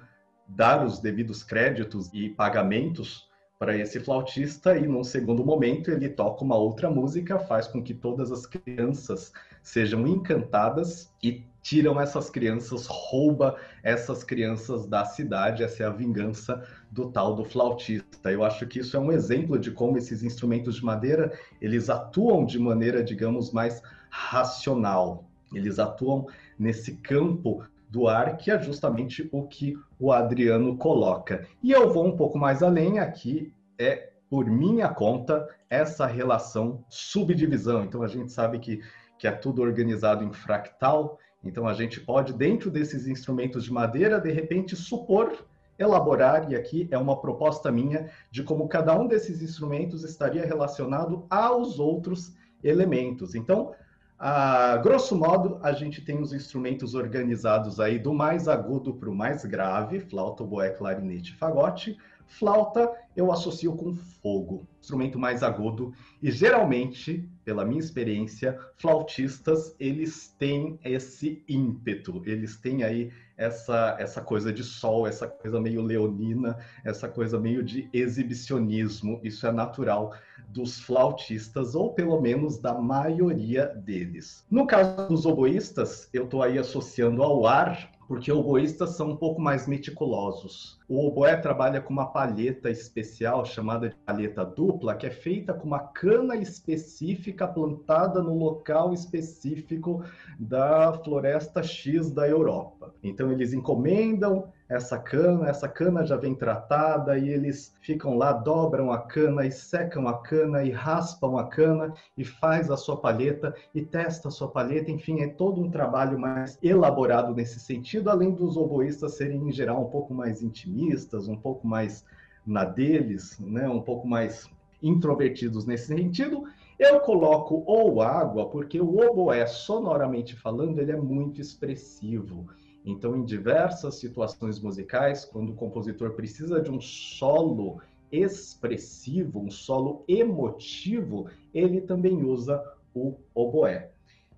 Speaker 2: dar os devidos créditos e pagamentos para esse flautista e num segundo momento ele toca uma outra música, faz com que todas as crianças sejam encantadas e tiram essas crianças, rouba essas crianças da cidade. Essa é a vingança do tal do flautista. Eu acho que isso é um exemplo de como esses instrumentos de madeira, eles atuam de maneira, digamos, mais racional. Eles atuam nesse campo do ar, que é justamente o que o Adriano coloca. E eu vou um pouco mais além aqui, é por minha conta essa relação subdivisão. Então a gente sabe que, que é tudo organizado em fractal, então, a gente pode, dentro desses instrumentos de madeira, de repente supor, elaborar, e aqui é uma proposta minha, de como cada um desses instrumentos estaria relacionado aos outros elementos. Então, a grosso modo, a gente tem os instrumentos organizados aí do mais agudo para o mais grave, flauta, oboé, clarinete, fagote. Flauta eu associo com fogo, instrumento mais agudo, e geralmente, pela minha experiência, flautistas, eles têm esse ímpeto, eles têm aí essa, essa coisa de sol, essa coisa meio leonina, essa coisa meio de exibicionismo, isso é natural dos flautistas, ou pelo menos da maioria deles. No caso dos oboístas, eu estou aí associando ao ar porque oboístas são um pouco mais meticulosos. O oboé trabalha com uma palheta especial chamada de palheta dupla, que é feita com uma cana específica plantada no local específico da floresta X da Europa. Então eles encomendam essa cana, essa cana já vem tratada e eles ficam lá, dobram a cana e secam a cana e raspam a cana e faz a sua palheta e testa a sua palheta, enfim, é todo um trabalho mais elaborado nesse sentido, além dos oboístas serem em geral um pouco mais intimistas, um pouco mais na deles, né, um pouco mais introvertidos nesse sentido. Eu coloco ou água porque o oboé, sonoramente falando, ele é muito expressivo. Então, em diversas situações musicais, quando o compositor precisa de um solo expressivo, um solo emotivo, ele também usa o oboé.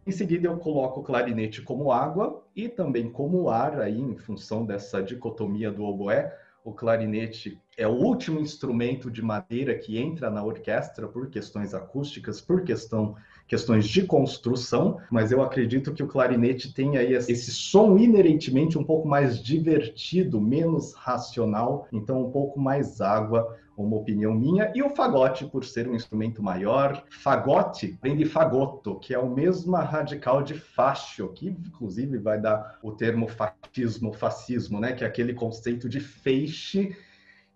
Speaker 2: Em seguida, eu coloco o clarinete como água e também como ar, aí, em função dessa dicotomia do oboé. O clarinete é o último instrumento de madeira que entra na orquestra por questões acústicas, por questão questões de construção, mas eu acredito que o clarinete tem aí esse som inerentemente um pouco mais divertido, menos racional, então um pouco mais água, uma opinião minha, e o fagote, por ser um instrumento maior. Fagote vem de fagoto, que é o mesmo radical de fascio, que inclusive vai dar o termo fascismo, fascismo, né, que é aquele conceito de feixe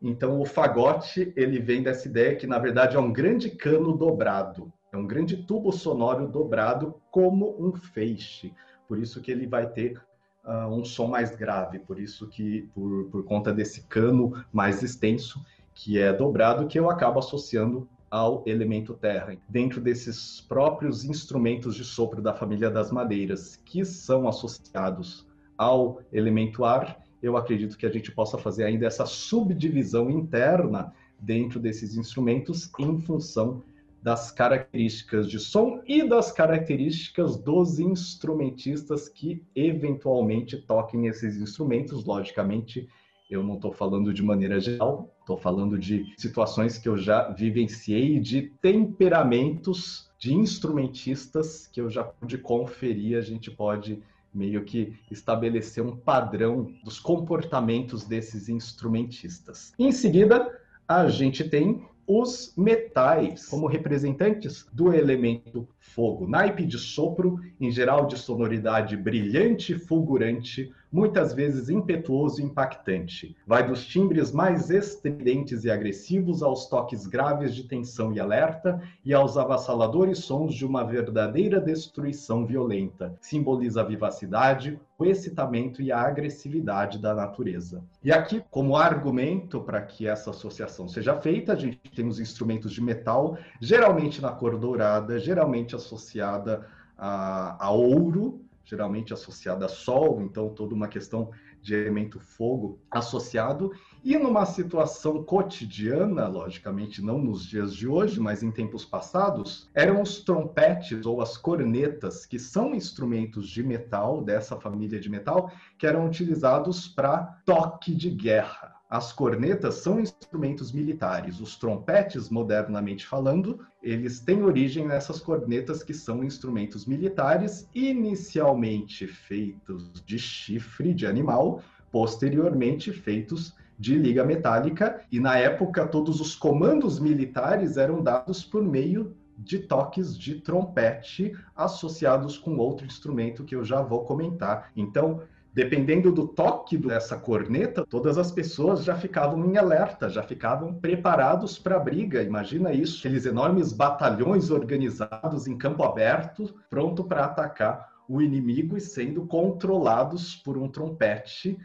Speaker 2: então, o fagote ele vem dessa ideia que, na verdade, é um grande cano dobrado. É um grande tubo sonoro dobrado como um feixe. Por isso que ele vai ter uh, um som mais grave. Por isso que, por, por conta desse cano mais extenso, que é dobrado, que eu acabo associando ao elemento terra. Dentro desses próprios instrumentos de sopro da família das madeiras, que são associados ao elemento ar, eu acredito que a gente possa fazer ainda essa subdivisão interna dentro desses instrumentos em função das características de som e das características dos instrumentistas que eventualmente toquem esses instrumentos. Logicamente, eu não estou falando de maneira geral, estou falando de situações que eu já vivenciei, de temperamentos de instrumentistas que eu já pude conferir. A gente pode meio que estabelecer um padrão dos comportamentos desses instrumentistas. Em seguida, a gente tem os metais como representantes do elemento fogo. Naipe de sopro, em geral de sonoridade brilhante e fulgurante, muitas vezes impetuoso e impactante. Vai dos timbres mais estridentes e agressivos aos toques graves de tensão e alerta e aos avassaladores sons de uma verdadeira destruição violenta. Simboliza a vivacidade, o excitamento e a agressividade da natureza. E aqui, como argumento para que essa associação seja feita, a gente tem os instrumentos de metal, geralmente na cor dourada, geralmente associada a, a ouro, geralmente associada a sol, então toda uma questão de elemento fogo associado, e numa situação cotidiana, logicamente não nos dias de hoje, mas em tempos passados, eram os trompetes ou as cornetas, que são instrumentos de metal, dessa família de metal, que eram utilizados para toque de guerra. As cornetas são instrumentos militares. Os trompetes, modernamente falando, eles têm origem nessas cornetas que são instrumentos militares, inicialmente feitos de chifre de animal, posteriormente feitos de liga metálica, e na época todos os comandos militares eram dados por meio de toques de trompete associados com outro instrumento que eu já vou comentar. Então, dependendo do toque dessa corneta, todas as pessoas já ficavam em alerta, já ficavam preparados para a briga. Imagina isso, aqueles enormes batalhões organizados em campo aberto, pronto para atacar o inimigo e sendo controlados por um trompete,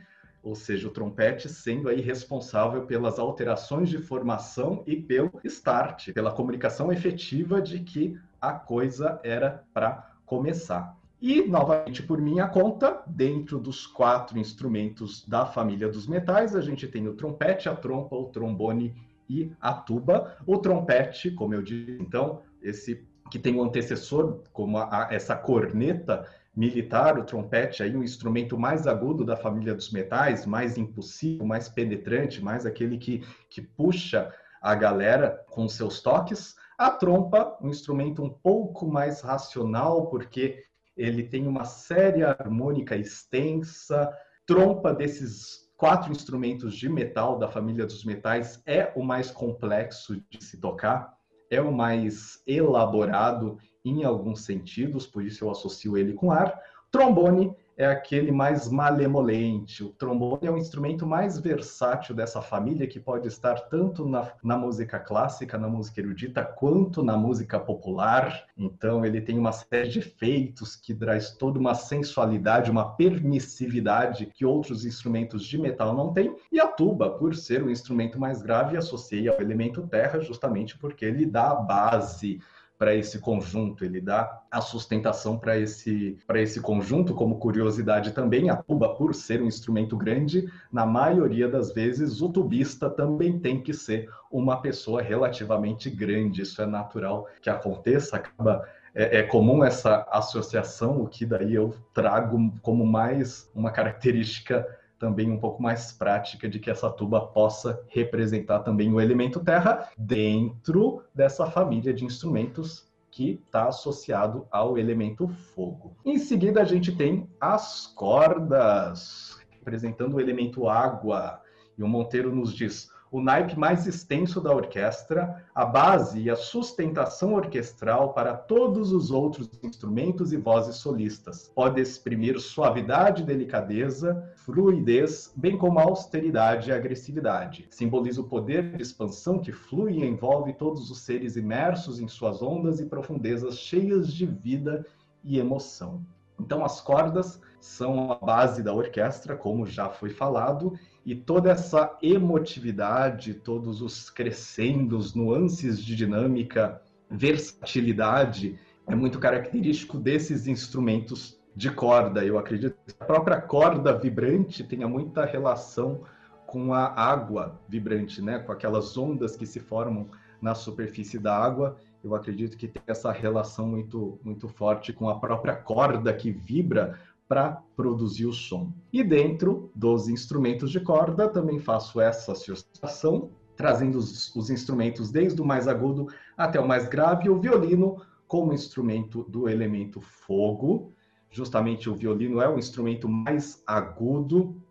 Speaker 2: ou seja, o trompete sendo aí responsável pelas alterações de formação e pelo start, pela comunicação efetiva de que a coisa era para começar. E, novamente, por minha conta, dentro dos quatro instrumentos da família dos metais, a gente tem o trompete, a trompa, o trombone e a tuba. O trompete, como eu disse, então, esse que tem o um antecessor, como a, a, essa corneta militar, o trompete, aí um instrumento mais agudo da família dos metais, mais impossível, mais penetrante, mais aquele que, que puxa a galera com seus toques. A trompa, um instrumento um pouco mais racional, porque ele tem uma série harmônica extensa, trompa desses quatro instrumentos de metal da família dos metais é o mais complexo de se tocar, é o mais elaborado em alguns sentidos, por isso eu associo ele com ar. Trombone é aquele mais malemolente. O trombone é o instrumento mais versátil dessa família, que pode estar tanto na, na música clássica, na música erudita, quanto na música popular. Então, ele tem uma série de efeitos que traz toda uma sensualidade, uma permissividade que outros instrumentos de metal não têm. E a tuba, por ser o instrumento mais grave, associa ao elemento terra, justamente porque ele dá a base para esse conjunto, ele dá a sustentação para esse, esse conjunto, como curiosidade também, a tuba, por ser um instrumento grande, na maioria das vezes o tubista também tem que ser uma pessoa relativamente grande, isso é natural que aconteça, acaba é, é, comum essa associação, o que daí eu trago como mais uma característica também um pouco mais prática de que essa tuba possa representar também o elemento terra dentro dessa família de instrumentos que está associado ao elemento fogo. Em seguida, a gente tem as cordas, representando o elemento água. E o Monteiro nos diz: o naipe mais extenso da orquestra, a base e a sustentação orquestral para todos os outros instrumentos e vozes solistas. Pode exprimir suavidade e delicadeza, fluidez, bem como austeridade e agressividade. Simboliza o poder de expansão que flui e envolve todos os seres imersos em suas ondas e profundezas cheias de vida e emoção. Então, as cordas são a base da orquestra, como já foi falado, e toda essa emotividade, todos os crescendos, nuances de dinâmica, versatilidade, é muito característico desses instrumentos de corda. Eu acredito que a própria corda vibrante tenha muita relação com a água vibrante, né? com aquelas ondas que se formam na superfície da água eu acredito que tem essa relação muito, muito forte com a própria corda que vibra para produzir o som. E dentro dos instrumentos de corda, também faço essa associação, trazendo os, os instrumentos desde o mais agudo até o mais grave, o violino como instrumento do elemento fogo. Justamente o violino é o instrumento mais agudo,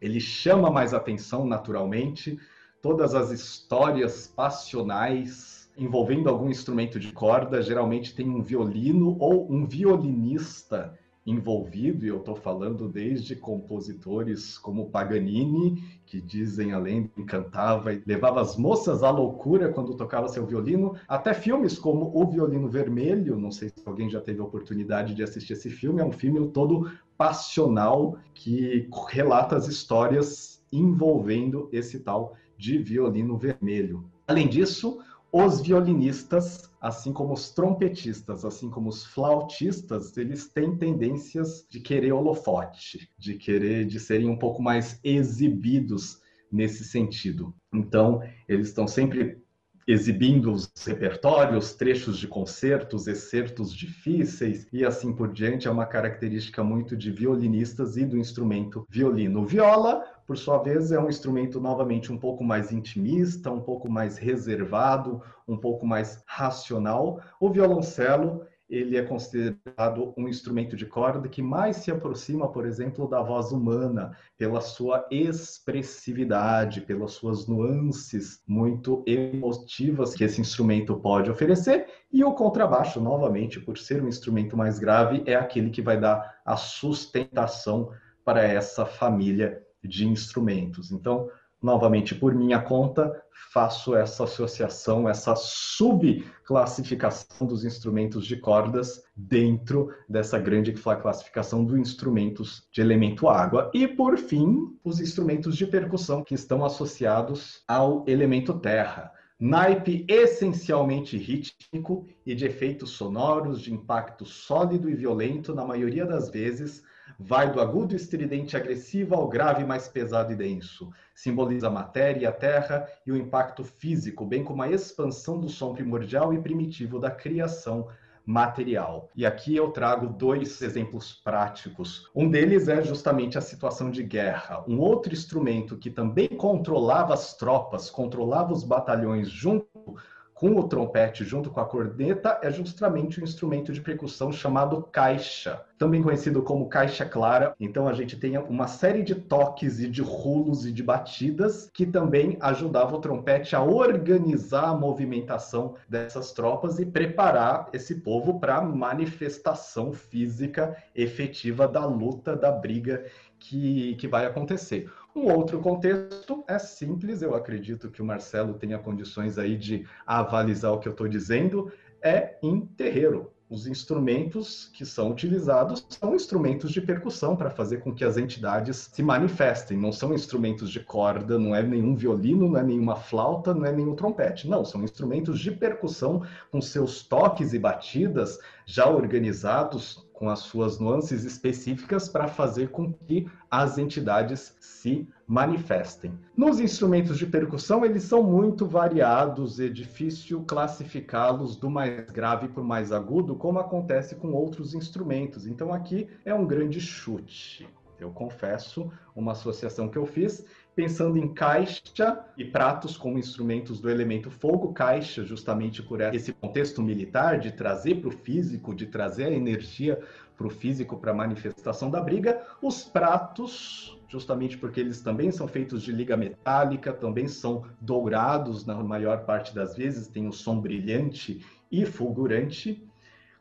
Speaker 2: ele chama mais atenção naturalmente. Todas as histórias passionais envolvendo algum instrumento de corda, geralmente tem um violino ou um violinista envolvido, e eu estou falando desde compositores como Paganini, que dizem a lenda encantava e levava as moças à loucura quando tocava seu violino, até filmes como O Violino Vermelho, não sei se alguém já teve a oportunidade de assistir esse filme, é um filme todo passional que relata as histórias envolvendo esse tal de violino vermelho. Além disso, os violinistas, assim como os trompetistas, assim como os flautistas, eles têm tendências de querer holofote, de querer de serem um pouco mais exibidos nesse sentido. Então, eles estão sempre exibindo os repertórios, trechos de concertos, excertos difíceis e assim por diante. É uma característica muito de violinistas e do instrumento violino. Viola por sua vez, é um instrumento novamente um pouco mais intimista, um pouco mais reservado, um pouco mais racional. O violoncelo, ele é considerado um instrumento de corda que mais se aproxima, por exemplo, da voz humana, pela sua expressividade, pelas suas nuances muito emotivas que esse instrumento pode oferecer. E o contrabaixo, novamente, por ser um instrumento mais grave, é aquele que vai dar a sustentação para essa família de instrumentos. Então, novamente, por minha conta, faço essa associação, essa subclassificação dos instrumentos de cordas dentro dessa grande classificação dos instrumentos de elemento água. E, por fim, os instrumentos de percussão que estão associados ao elemento terra. Naipe essencialmente rítmico e de efeitos sonoros, de impacto sólido e violento, na maioria das vezes, Vai do agudo estridente agressivo ao grave mais pesado e denso. Simboliza a matéria e a terra e o impacto físico, bem como a expansão do som primordial e primitivo da criação material. E aqui eu trago dois exemplos práticos. Um deles é justamente a situação de guerra. Um outro instrumento que também controlava as tropas, controlava os batalhões junto com o trompete junto com a corneta é justamente um instrumento de percussão chamado caixa, também conhecido como caixa clara. Então a gente tem uma série de toques e de rulos e de batidas que também ajudava o trompete a organizar a movimentação dessas tropas e preparar esse povo para a manifestação física efetiva da luta, da briga que, que vai acontecer. Um outro contexto é simples, eu acredito que o Marcelo tenha condições aí de avalizar o que eu estou dizendo, é em terreiro. Os instrumentos que são utilizados são instrumentos de percussão para fazer com que as entidades se manifestem. Não são instrumentos de corda, não é nenhum violino, não é nenhuma flauta, não é nenhum trompete. Não, são instrumentos de percussão com seus toques e batidas já organizados com as suas nuances específicas para fazer com que as entidades se manifestem. Nos instrumentos de percussão, eles são muito variados, é difícil classificá-los do mais grave para o mais agudo, como acontece com outros instrumentos. Então aqui é um grande chute. Eu confesso, uma associação que eu fiz pensando em caixa e pratos como instrumentos do elemento fogo, caixa justamente por esse contexto militar de trazer para o físico, de trazer a energia para o físico para a manifestação da briga, os pratos, justamente porque eles também são feitos de liga metálica, também são dourados na maior parte das vezes, tem um som brilhante e fulgurante,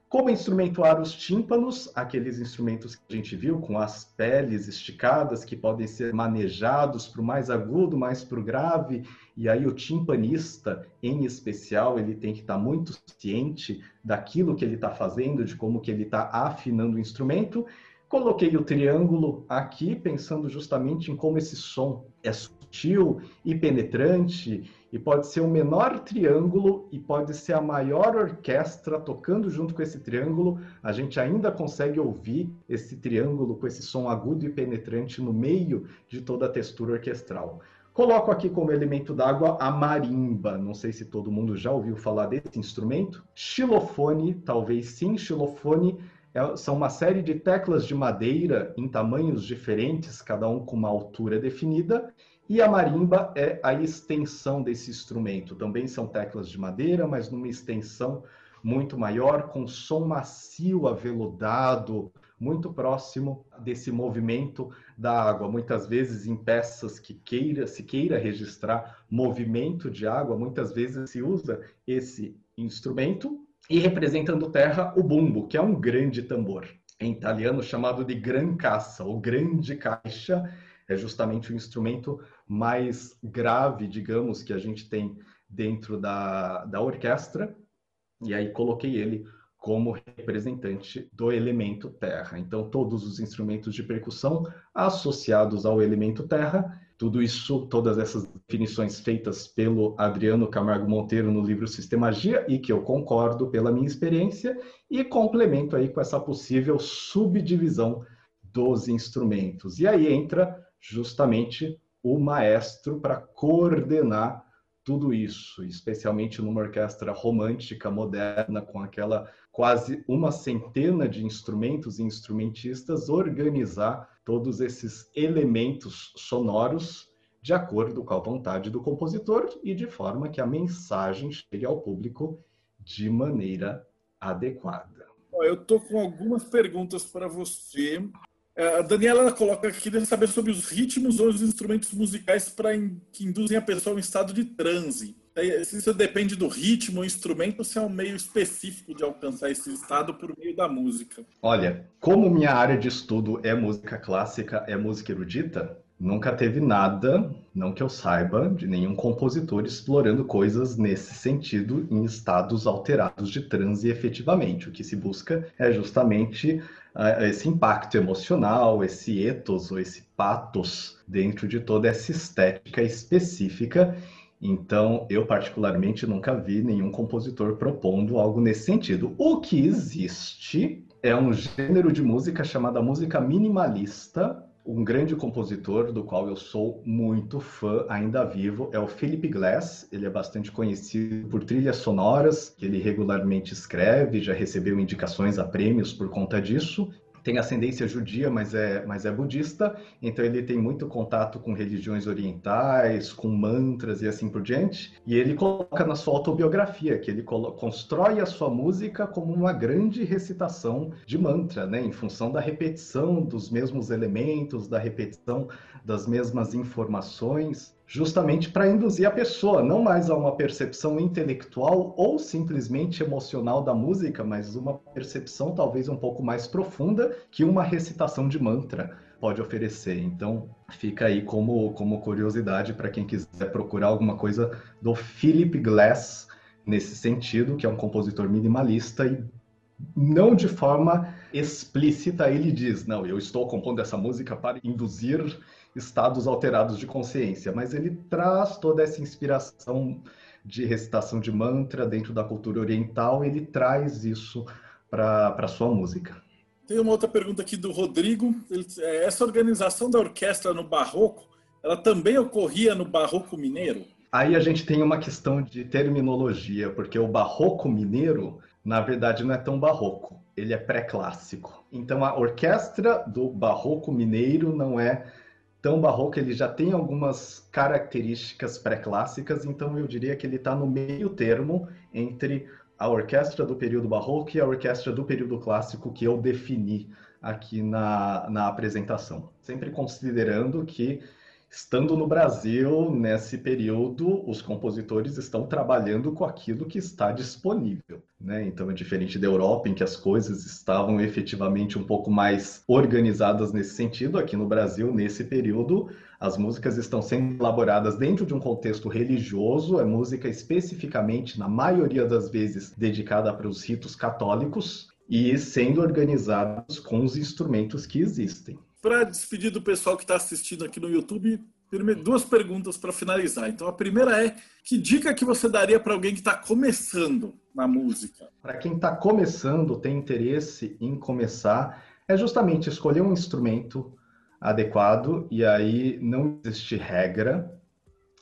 Speaker 2: como instrumento ar os tímpanos, aqueles instrumentos que a gente viu com as peles esticadas que podem ser manejados para o mais agudo, mais para o grave, e aí o timpanista, em especial, ele tem que estar muito ciente daquilo que ele está fazendo, de como que ele está afinando o instrumento. Coloquei o triângulo aqui, pensando justamente em como esse som é sutil e penetrante e pode ser o menor triângulo e pode ser a maior orquestra tocando junto com esse triângulo, a gente ainda consegue ouvir esse triângulo com esse som agudo e penetrante no meio de toda a textura orquestral. Coloco aqui como elemento d'água a marimba. Não sei se todo mundo já ouviu falar desse instrumento. Xilofone, talvez sim, xilofone é, são uma série de teclas de madeira em tamanhos diferentes, cada um com uma altura definida, e a marimba é a extensão desse instrumento. Também são teclas de madeira, mas numa extensão muito maior, com som macio, aveludado, muito próximo desse movimento da água. Muitas vezes em peças que queira, se queira registrar movimento de água, muitas vezes se usa esse instrumento e representando terra o bumbo, que é um grande tambor. Em italiano chamado de gran cassa, ou grande caixa, é justamente o instrumento mais grave, digamos, que a gente tem dentro da, da orquestra, e aí coloquei ele como representante do elemento terra. Então, todos os instrumentos de percussão associados ao elemento terra, tudo isso, todas essas definições feitas pelo Adriano Camargo Monteiro no livro Sistemagia, e que eu concordo pela minha experiência, e complemento aí com essa possível subdivisão dos instrumentos. E aí entra justamente o maestro para coordenar tudo isso, especialmente numa orquestra romântica moderna, com aquela quase uma centena de instrumentos e instrumentistas, organizar todos esses elementos sonoros de acordo com a vontade do compositor e de forma que a mensagem chegue ao público de maneira adequada.
Speaker 1: Eu estou com algumas perguntas para você. É, a Daniela coloca aqui, queria saber sobre os ritmos ou os instrumentos musicais para que induzem a pessoa a um estado de transe. Se isso depende do ritmo, o instrumento, se é um meio específico de alcançar esse estado por meio da música.
Speaker 2: Olha, como minha área de estudo é música clássica, é música erudita, Nunca teve nada, não que eu saiba, de nenhum compositor explorando coisas nesse sentido em estados alterados de transe efetivamente. O que se busca é justamente uh, esse impacto emocional, esse ethos ou esse pathos dentro de toda essa estética específica. Então, eu particularmente nunca vi nenhum compositor propondo algo nesse sentido. O que existe é um gênero de música chamada música minimalista, um grande compositor do qual eu sou muito fã, ainda vivo, é o Philip Glass. Ele é bastante conhecido por trilhas sonoras que ele regularmente escreve, já recebeu indicações a prêmios por conta disso tem ascendência judia, mas é, mas é budista, então ele tem muito contato com religiões orientais, com mantras e assim por diante. E ele coloca na sua autobiografia que ele constrói a sua música como uma grande recitação de mantra, né, em função da repetição dos mesmos elementos, da repetição das mesmas informações justamente para induzir a pessoa não mais a uma percepção intelectual ou simplesmente emocional da música, mas uma percepção talvez um pouco mais profunda que uma recitação de mantra pode oferecer. Então, fica aí como, como curiosidade para quem quiser procurar alguma coisa do Philip Glass nesse sentido, que é um compositor minimalista e não de forma explícita ele diz, não, eu estou compondo essa música para induzir estados alterados de consciência, mas ele traz toda essa inspiração de recitação de mantra dentro da cultura oriental, ele traz isso para a sua música.
Speaker 1: Tem uma outra pergunta aqui do Rodrigo. Ele, é, essa organização da orquestra no barroco, ela também ocorria no barroco mineiro?
Speaker 2: Aí a gente tem uma questão de terminologia, porque o barroco mineiro, na verdade, não é tão barroco ele é pré-clássico. Então a orquestra do barroco mineiro não é tão barroco, ele já tem algumas características pré-clássicas, então eu diria que ele está no meio termo entre a orquestra do período barroco e a orquestra do período clássico que eu defini aqui na, na apresentação. Sempre considerando que Estando no Brasil, nesse período, os compositores estão trabalhando com aquilo que está disponível. Né? Então, é diferente da Europa, em que as coisas estavam efetivamente um pouco mais organizadas nesse sentido. Aqui no Brasil, nesse período, as músicas estão sendo elaboradas dentro de um contexto religioso, é música especificamente, na maioria das vezes, dedicada para os ritos católicos e sendo organizados com os instrumentos que existem
Speaker 1: para despedir do pessoal que está assistindo aqui no YouTube, duas perguntas para finalizar. Então, a primeira é: que dica que você daria para alguém que está começando na música?
Speaker 2: Para quem está começando, tem interesse em começar, é justamente escolher um instrumento adequado e aí não existe regra.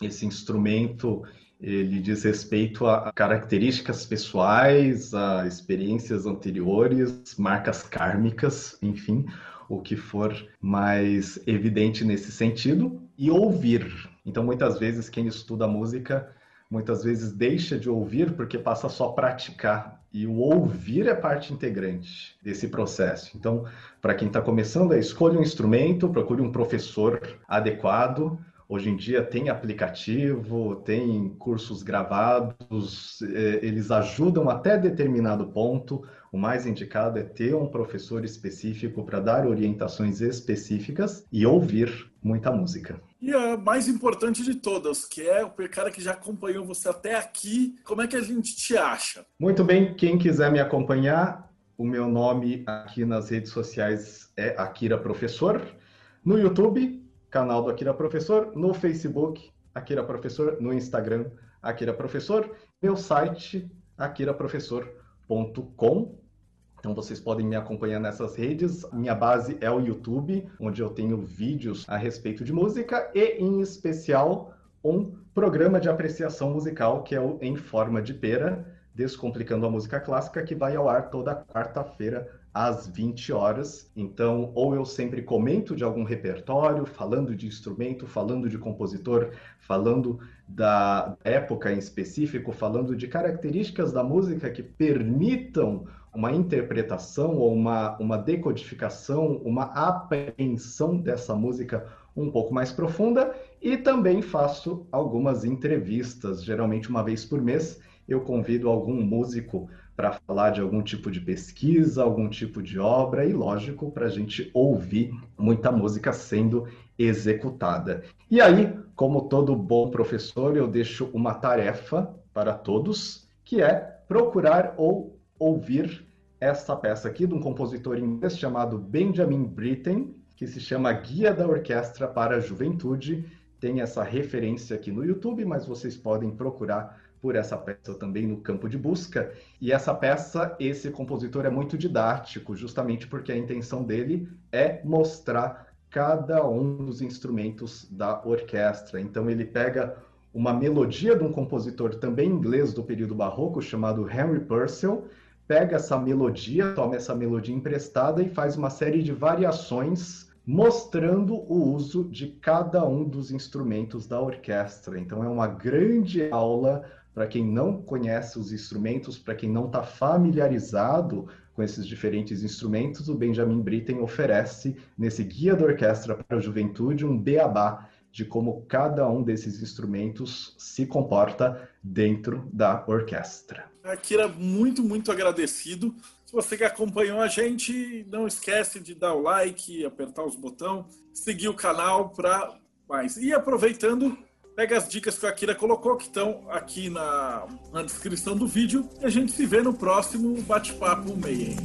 Speaker 2: Esse instrumento ele diz respeito a características pessoais, a experiências anteriores, marcas kármicas, enfim o que for mais evidente nesse sentido, e ouvir. Então, muitas vezes, quem estuda música, muitas vezes deixa de ouvir porque passa só a praticar. E o ouvir é parte integrante desse processo. Então, para quem está começando, é escolha um instrumento, procure um professor adequado, Hoje em dia tem aplicativo, tem cursos gravados, é, eles ajudam até determinado ponto. O mais indicado é ter um professor específico para dar orientações específicas e ouvir muita música.
Speaker 1: E a mais importante de todas, que é o cara que já acompanhou você até aqui, como é que a gente te acha?
Speaker 2: Muito bem, quem quiser me acompanhar, o meu nome aqui nas redes sociais é Akira Professor. No YouTube, canal do Akira Professor, no Facebook, Akira Professor, no Instagram, Akira Professor, meu site, akiraprofessor.com. Então vocês podem me acompanhar nessas redes. Minha base é o YouTube, onde eu tenho vídeos a respeito de música e, em especial, um programa de apreciação musical que é o Em Forma de Pera, Descomplicando a Música Clássica, que vai ao ar toda quarta-feira às 20 horas. Então, ou eu sempre comento de algum repertório, falando de instrumento, falando de compositor, falando da época em específico, falando de características da música que permitam uma interpretação ou uma, uma decodificação, uma apreensão dessa música um pouco mais profunda. E também faço algumas entrevistas, geralmente uma vez por mês. Eu convido algum músico para falar de algum tipo de pesquisa, algum tipo de obra e, lógico, para a gente ouvir muita música sendo executada. E aí, como todo bom professor, eu deixo uma tarefa para todos, que é procurar ou ouvir essa peça aqui de um compositor inglês chamado Benjamin Britten, que se chama Guia da Orquestra para a Juventude. Tem essa referência aqui no YouTube, mas vocês podem procurar por essa peça também no campo de busca. E essa peça, esse compositor é muito didático, justamente porque a intenção dele é mostrar cada um dos instrumentos da orquestra. Então ele pega uma melodia de um compositor também inglês do período barroco chamado Henry Purcell, pega essa melodia, toma essa melodia emprestada e faz uma série de variações mostrando o uso de cada um dos instrumentos da orquestra. Então é uma grande aula para quem não conhece os instrumentos, para quem não está familiarizado com esses diferentes instrumentos, o Benjamin Britten oferece nesse Guia da Orquestra para a Juventude um beabá de como cada um desses instrumentos se comporta dentro da orquestra.
Speaker 1: Akira, muito, muito agradecido. Se você que acompanhou a gente, não esquece de dar o like, apertar os botões, seguir o canal para mais. E aproveitando, Pega as dicas que a Akira colocou, que estão aqui na, na descrição do vídeo, e a gente se vê no próximo bate-papo meia.